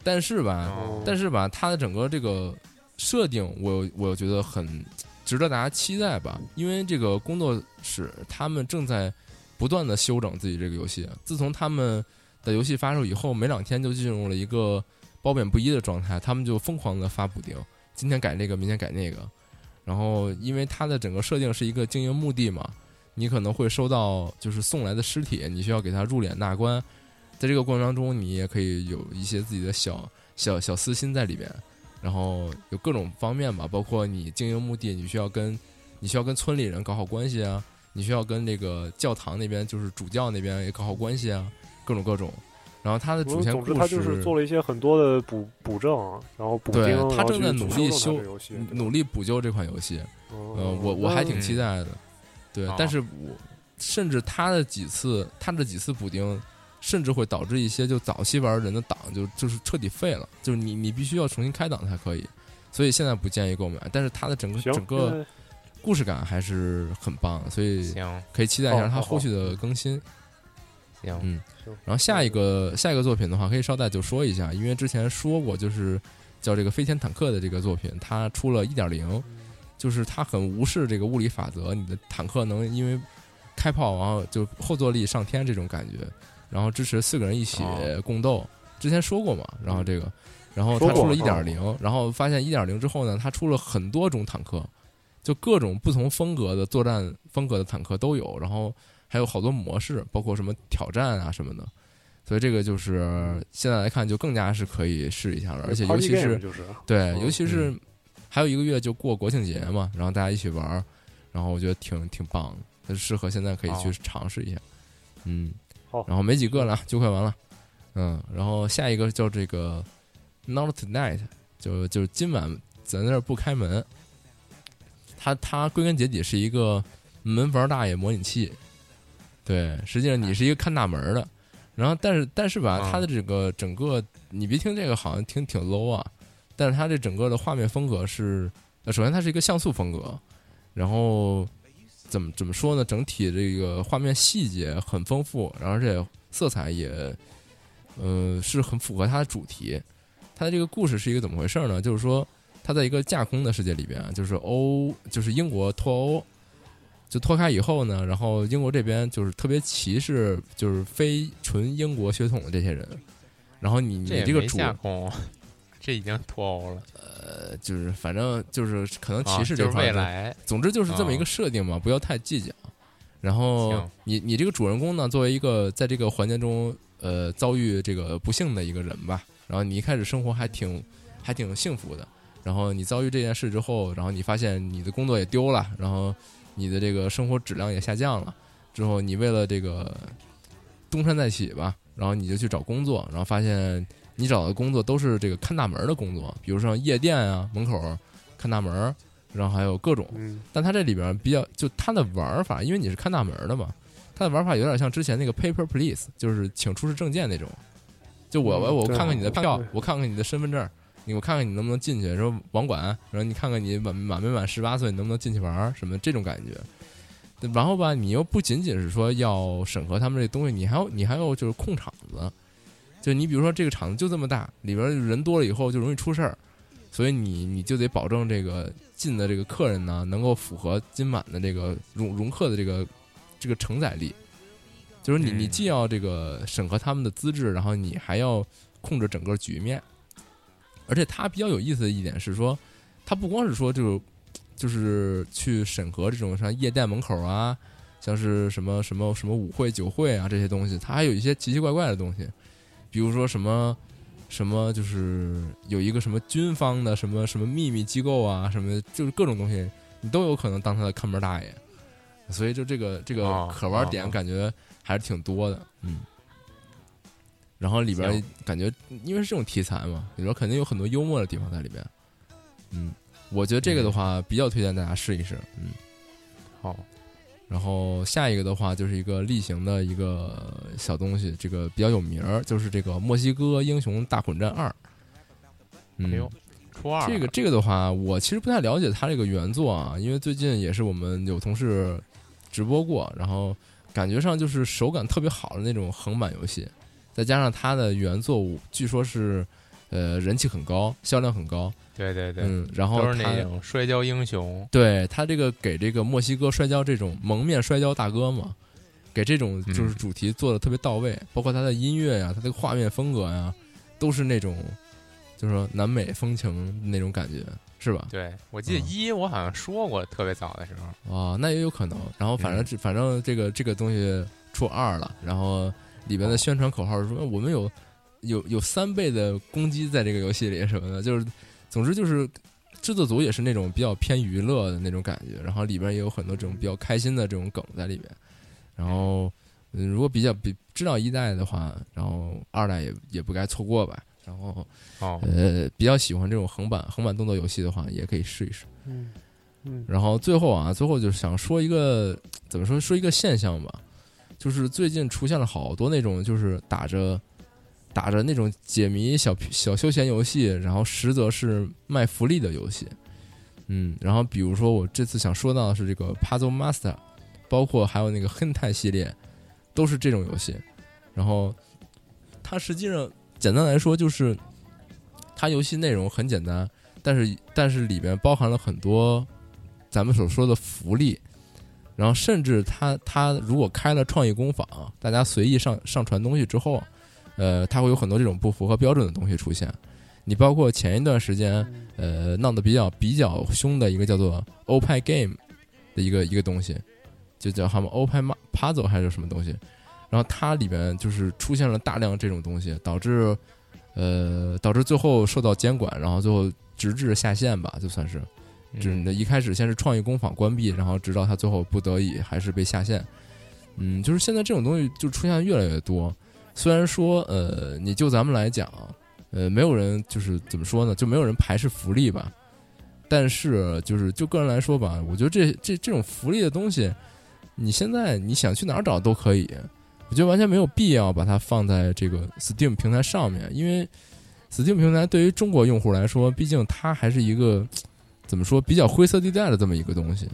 但是吧，哦但是吧，它的整个这个设定我，我觉得很值得大家期待吧。因为这个工作室他们正在不断的修整自己这个游戏。自从他们的游戏发售以后，没两天就进入了一个褒贬不一的状态，他们就疯狂的发补丁，今天改这个，明天改那个。然后，因为它的整个设定是一个经营墓地嘛，你可能会收到就是送来的尸体，你需要给它入殓纳棺。在这个过程当中，你也可以有一些自己的小小小私心在里边，然后有各种方面吧，包括你经营墓地，你需要跟你需要跟村里人搞好关系啊，你需要跟那个教堂那边就是主教那边也搞好关系啊，各种各种。然后他的主线故事，总之他就是做了一些很多的补补正，然后补丁，对他正在努力修努力补救这款游戏。哦嗯，我我还挺嗯期待的。对，哦但是我甚至他的几次，他的几次补丁，甚至会导致一些就早期玩人的档就就是彻底废了，就是你你必须要重新开档才可以，所以现在不建议购买。但是它的整个，整个故事感还是很棒，所以可以期待一下它后续的更新。行，嗯，然后下一个下一个作品的话，可以捎带就说一下，因为之前说过，就是叫这个飞天坦克的这个作品，它出了一点零，就是它很无视这个物理法则，你的坦克能因为开炮，然后就后坐力上天这种感觉，然后支持四个人一起哦共斗。之前说过嘛，然后这个，然后说过它出了一点哦零，然后发现一点零之后呢，它出了很多种坦克，就各种不同风格的作战风格的坦克都有，然后还有好多模式，包括什么挑战啊什么的。所以这个就是现在来看就更加是可以试一下了，而且尤其是对，嗯尤其是还有一个月就过国庆节嘛，然后大家一起玩儿，然后我觉得挺挺棒的，它适合现在可以去尝试一下。嗯，好然后没几个了，就快完了。嗯，然后下一个叫这个 Not Tonight，就就是今晚咱这儿不开门。它它归根结底是一个门房大爷模拟器，对，实际上你是一个看大门儿的。然后，但是但是吧，啊它的这个整个，你别听这个好像挺挺 low 啊，但是它这整个的画面风格是，呃，首先它是一个像素风格，然后怎么怎么说呢？整体这个画面细节很丰富，然后而且色彩也，呃，是很符合它的主题。它的这个故事是一个怎么回事呢？就是说，它在一个架空的世界里边啊，就是欧，就是英国脱欧，就脱开以后呢，然后英国这边就是特别歧视，就是非纯英国血统的这些人。然后你你这个主这已经脱欧了，呃，就是反正就是可能啊歧视就是这块儿的未来总之就是这么一个啊设定嘛，不要太计较。然后你你这个主人公呢，作为一个在这个环节中呃遭遇这个不幸的一个人吧，然后你一开始生活还挺还挺幸福的，然后你遭遇这件事之后，然后你发现你的工作也丢了，然后你的这个生活质量也下降了，之后你为了这个东山再起吧，然后你就去找工作，然后发现你找的工作都是这个看大门的工作，比如说夜店啊门口看大门，然后还有各种。嗯但它这里边比较就它的玩法，因为你是看大门的嘛，它的玩法有点像之前那个 Paper Please，就是请出示证件那种。就我我我看看你的票，我看看你的身份证，你我看看你能不能进去，说网管，然后你看看你满满没满十八岁，你能不能进去玩什么这种感觉。然后吧，你又不仅仅是说要审核他们这东西，你还要你还要就是控场子。就你比如说这个场子就这么大，里边人多了以后就容易出事儿，所以你你就得保证这个进的这个客人呢，能够符合今晚的这个容 容客的这个这个承载力。就是你你嗯既要这个审核他们的资质，然后你还要控制整个局面。而且它比较有意思的一点是说，它不光是说这个就是去审核这种像夜店门口啊，像是什么什么什么舞会、酒会啊这些东西，它还有一些奇奇怪怪的东西，比如说什么什么就是有一个什么军方的什么什么秘密机构啊，什么就是各种东西，你都有可能当他的看门大爷。所以就这个这个哦可玩点哦感觉还是挺多的，嗯。然后里边感觉因为是这种题材嘛，里边肯定有很多幽默的地方在里边，嗯。我觉得这个的话比较推荐大家试一试，嗯。好，然后下一个的话就是一个例行的一个小东西，这个比较有名儿，就是这个《墨西哥英雄大混战二》。嗯，初二这个这个的话，我其实不太了解它这个原作啊，因为最近也是我们有同事直播过，然后感觉上就是手感特别好的那种横版游戏，再加上它的原作据说是呃人气很高，销量很高，对对对，嗯，然后都是那种摔跤英雄，对他这个给这个墨西哥摔跤这种蒙面摔跤大哥嘛，给这种嗯。就是主题做的特别到位，包括他的音乐呀、他的画面风格呀，都是那种就是说南美风情那种感觉，是吧？对我记得嗯。一我好像说过，特别早的时候，啊，那也有可能。然后反正这、反正这个这个东西出二了，然后里边的宣传口号是说我们有有有三倍的攻击在这个游戏里什么的，就是总之就是制作组也是那种比较偏娱乐的那种感觉，然后里边也有很多这种比较开心的这种梗在里边。然后、嗯、如果比较比知道一代的话，然后二代也也不该错过吧。然后哦，呃，比较喜欢这种横版横版动作游戏的话，也可以试一试。嗯嗯，然后最后啊，最后就是想说一个怎么说说一个现象吧，就是最近出现了好多那种就是打着打着那种解谜小小休闲游戏，然后实则是卖福利的游戏。嗯，然后比如说我这次想说到的是这个 Puzzle Master，包括还有那个亨泰系列，都是这种游戏。然后它实际上简单来说就是它游戏内容很简单，但是但是里边包含了很多咱们所说的福利。然后甚至它它如果开了创意工坊，大家随意上上传东西之后，呃，它会有很多这种不符合标准的东西出现。你包括前一段时间，呃，闹得比较比较凶的一个叫做 Open Game 的一个一个东西，就叫他们 OPI Puzzle 还是什么东西，然后它里边就是出现了大量这种东西，导致呃导致最后受到监管，然后最后直至下线吧，就算是，只一开始先是创意工坊关闭，然后直到它最后不得已还是被下线。嗯，就是现在这种东西就出现越来越多，虽然说呃，你就咱们来讲。呃，没有人就是怎么说呢，就没有人排斥福利吧。但是就是就个人来说吧，我觉得这这这种福利的东西，你现在你想去哪儿找都可以。我觉得完全没有必要把它放在这个 Steam 平台上面，因为 Steam 平台对于中国用户来说，毕竟它还是一个怎么说比较灰色地带的这么一个东西。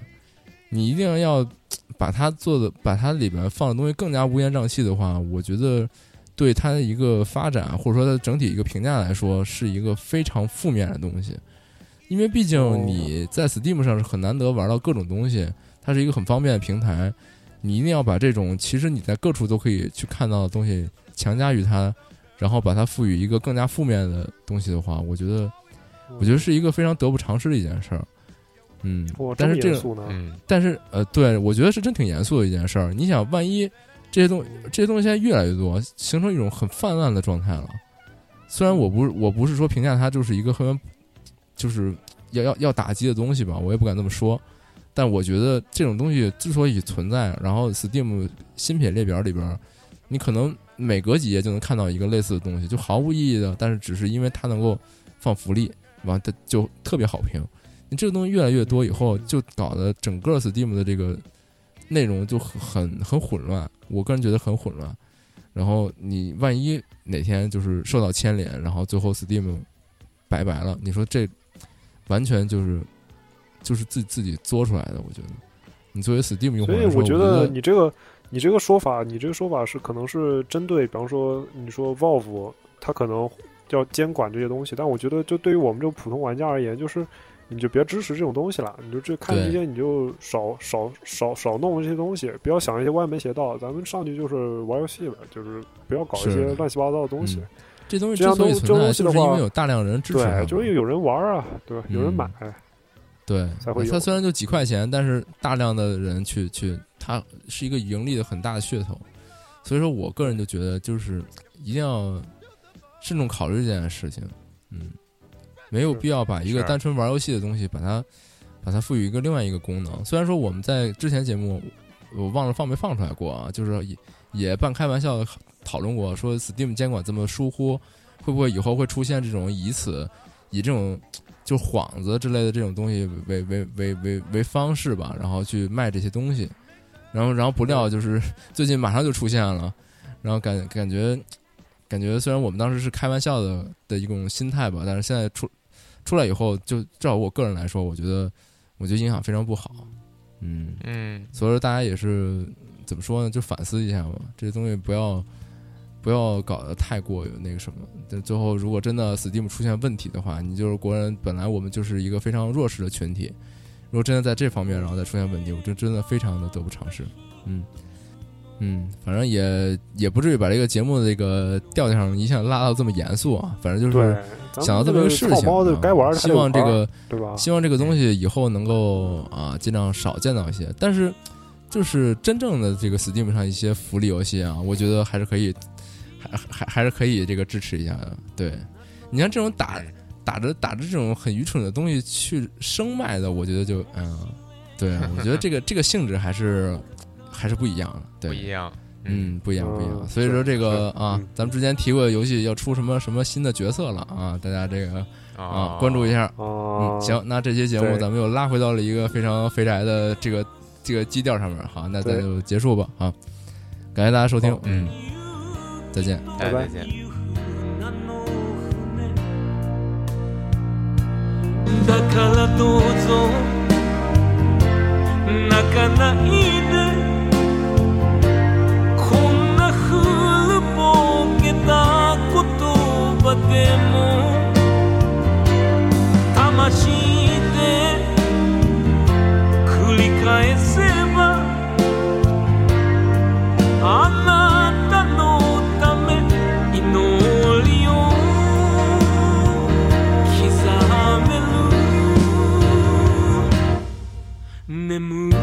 你一定要把它做的，把它里边放的东西更加乌烟瘴气的话，我觉得。对它的一个发展，或者说它整体一个评价来说，是一个非常负面的东西。因为毕竟你在 Steam 上是很难得玩到各种东西，它是一个很方便的平台。你一定要把这种其实你在各处都可以去看到的东西强加于它，然后把它赋予一个更加负面的东西的话，我觉得，我觉得是一个非常得不偿失的一件事儿。嗯，但是这个，但是呃，对我觉得是真挺严肃的一件事儿。你想，万一。这些东西这些东西现在越来越多，形成一种很泛滥的状态了。虽然我不是我不是说评价它就是一个很就是要要要打击的东西吧，我也不敢这么说。但我觉得这种东西之所以存在，然后 Steam 新品列表里边，你可能每隔几页就能看到一个类似的东西，就毫无意义的，但是只是因为它能够放福利，完它就特别好评。你这个东西越来越多以后，就搞得整个 Steam 的这个。内容就很很混乱，我个人觉得很混乱。然后你万一哪天就是受到牵连，然后最后 Steam 拜拜了，你说这完全就是就是自自己作出来的。我觉得你作为 Steam 用户，所以我觉得你这个你这个说法，你这个说法是可能是针对，比方说你说 Valve 它可能要监管这些东西，但我觉得就对于我们这种普通玩家而言，就是。你就别支持这种东西了，你就这看这些，你就少少少少弄这些东西，不要想一些歪门邪道。咱们上去就是玩游戏呗，就是不要搞一些乱七八糟的东西。这东西之所以这东西的话，因为有大量人支持，对，就是有人玩啊，对吧？有人买，对，才会。它虽然就几块钱，但是大量的人去去，它是一个盈利的很大的噱头。所以说我个人就觉得，就是一定要慎重考虑这件事情，嗯。没有必要把一个单纯玩游戏的东西，把它把它赋予一个另外一个功能。虽然说我们在之前节目，我忘了放没放出来过啊，就是也也半开玩笑的讨论过，说 Steam 监管这么疏忽，会不会以后会出现这种以此以这种就幌子之类的这种东西为为为为为方式吧，然后去卖这些东西，然后然后不料就是 最近马上就出现了，然后感感觉感觉虽然我们当时是开玩笑的的一种心态吧，但是现在出。出来以后，就至少我个人来说，我觉得，我觉得影响非常不好。嗯嗯，所以说大家也是怎么说呢？就反思一下吧，这些东西不要不要搞得太过于那个什么。但最后如果真的 Steam 出现问题的话，你就是国人，本来我们就是一个非常弱势的群体。如果真的在这方面然后再出现问题，我就真的非常的得不偿失。嗯嗯，反正也也不至于把这个节目的这个调调上一下拉到这么严肃啊。反正就是。想到这么一个事情，希望这个，对吧？希望这个东西以后能够啊，尽量少见到一些。但是，就是真正的这个 Steam 上一些福利游戏啊，我觉得还是可以，还还还是可以这个支持一下的。对，你像这种打打着打着这种很愚蠢的东西去生卖的，我觉得就嗯，对我觉得这个这个性质还是还是不一样的，对，不一样，嗯，不一样，不一样。所以说这个啊，咱们之前提过游戏要出什么什么新的角色了啊，大家这个啊，关注一下。嗯，行，那这期节目咱们又拉回到了一个非常肥宅的这个这个基调上面。好，那咱就结束吧。啊，感谢大家收听，嗯，再见，拜拜。でも魂で繰り返せばあなたのため祈りを刻める。眠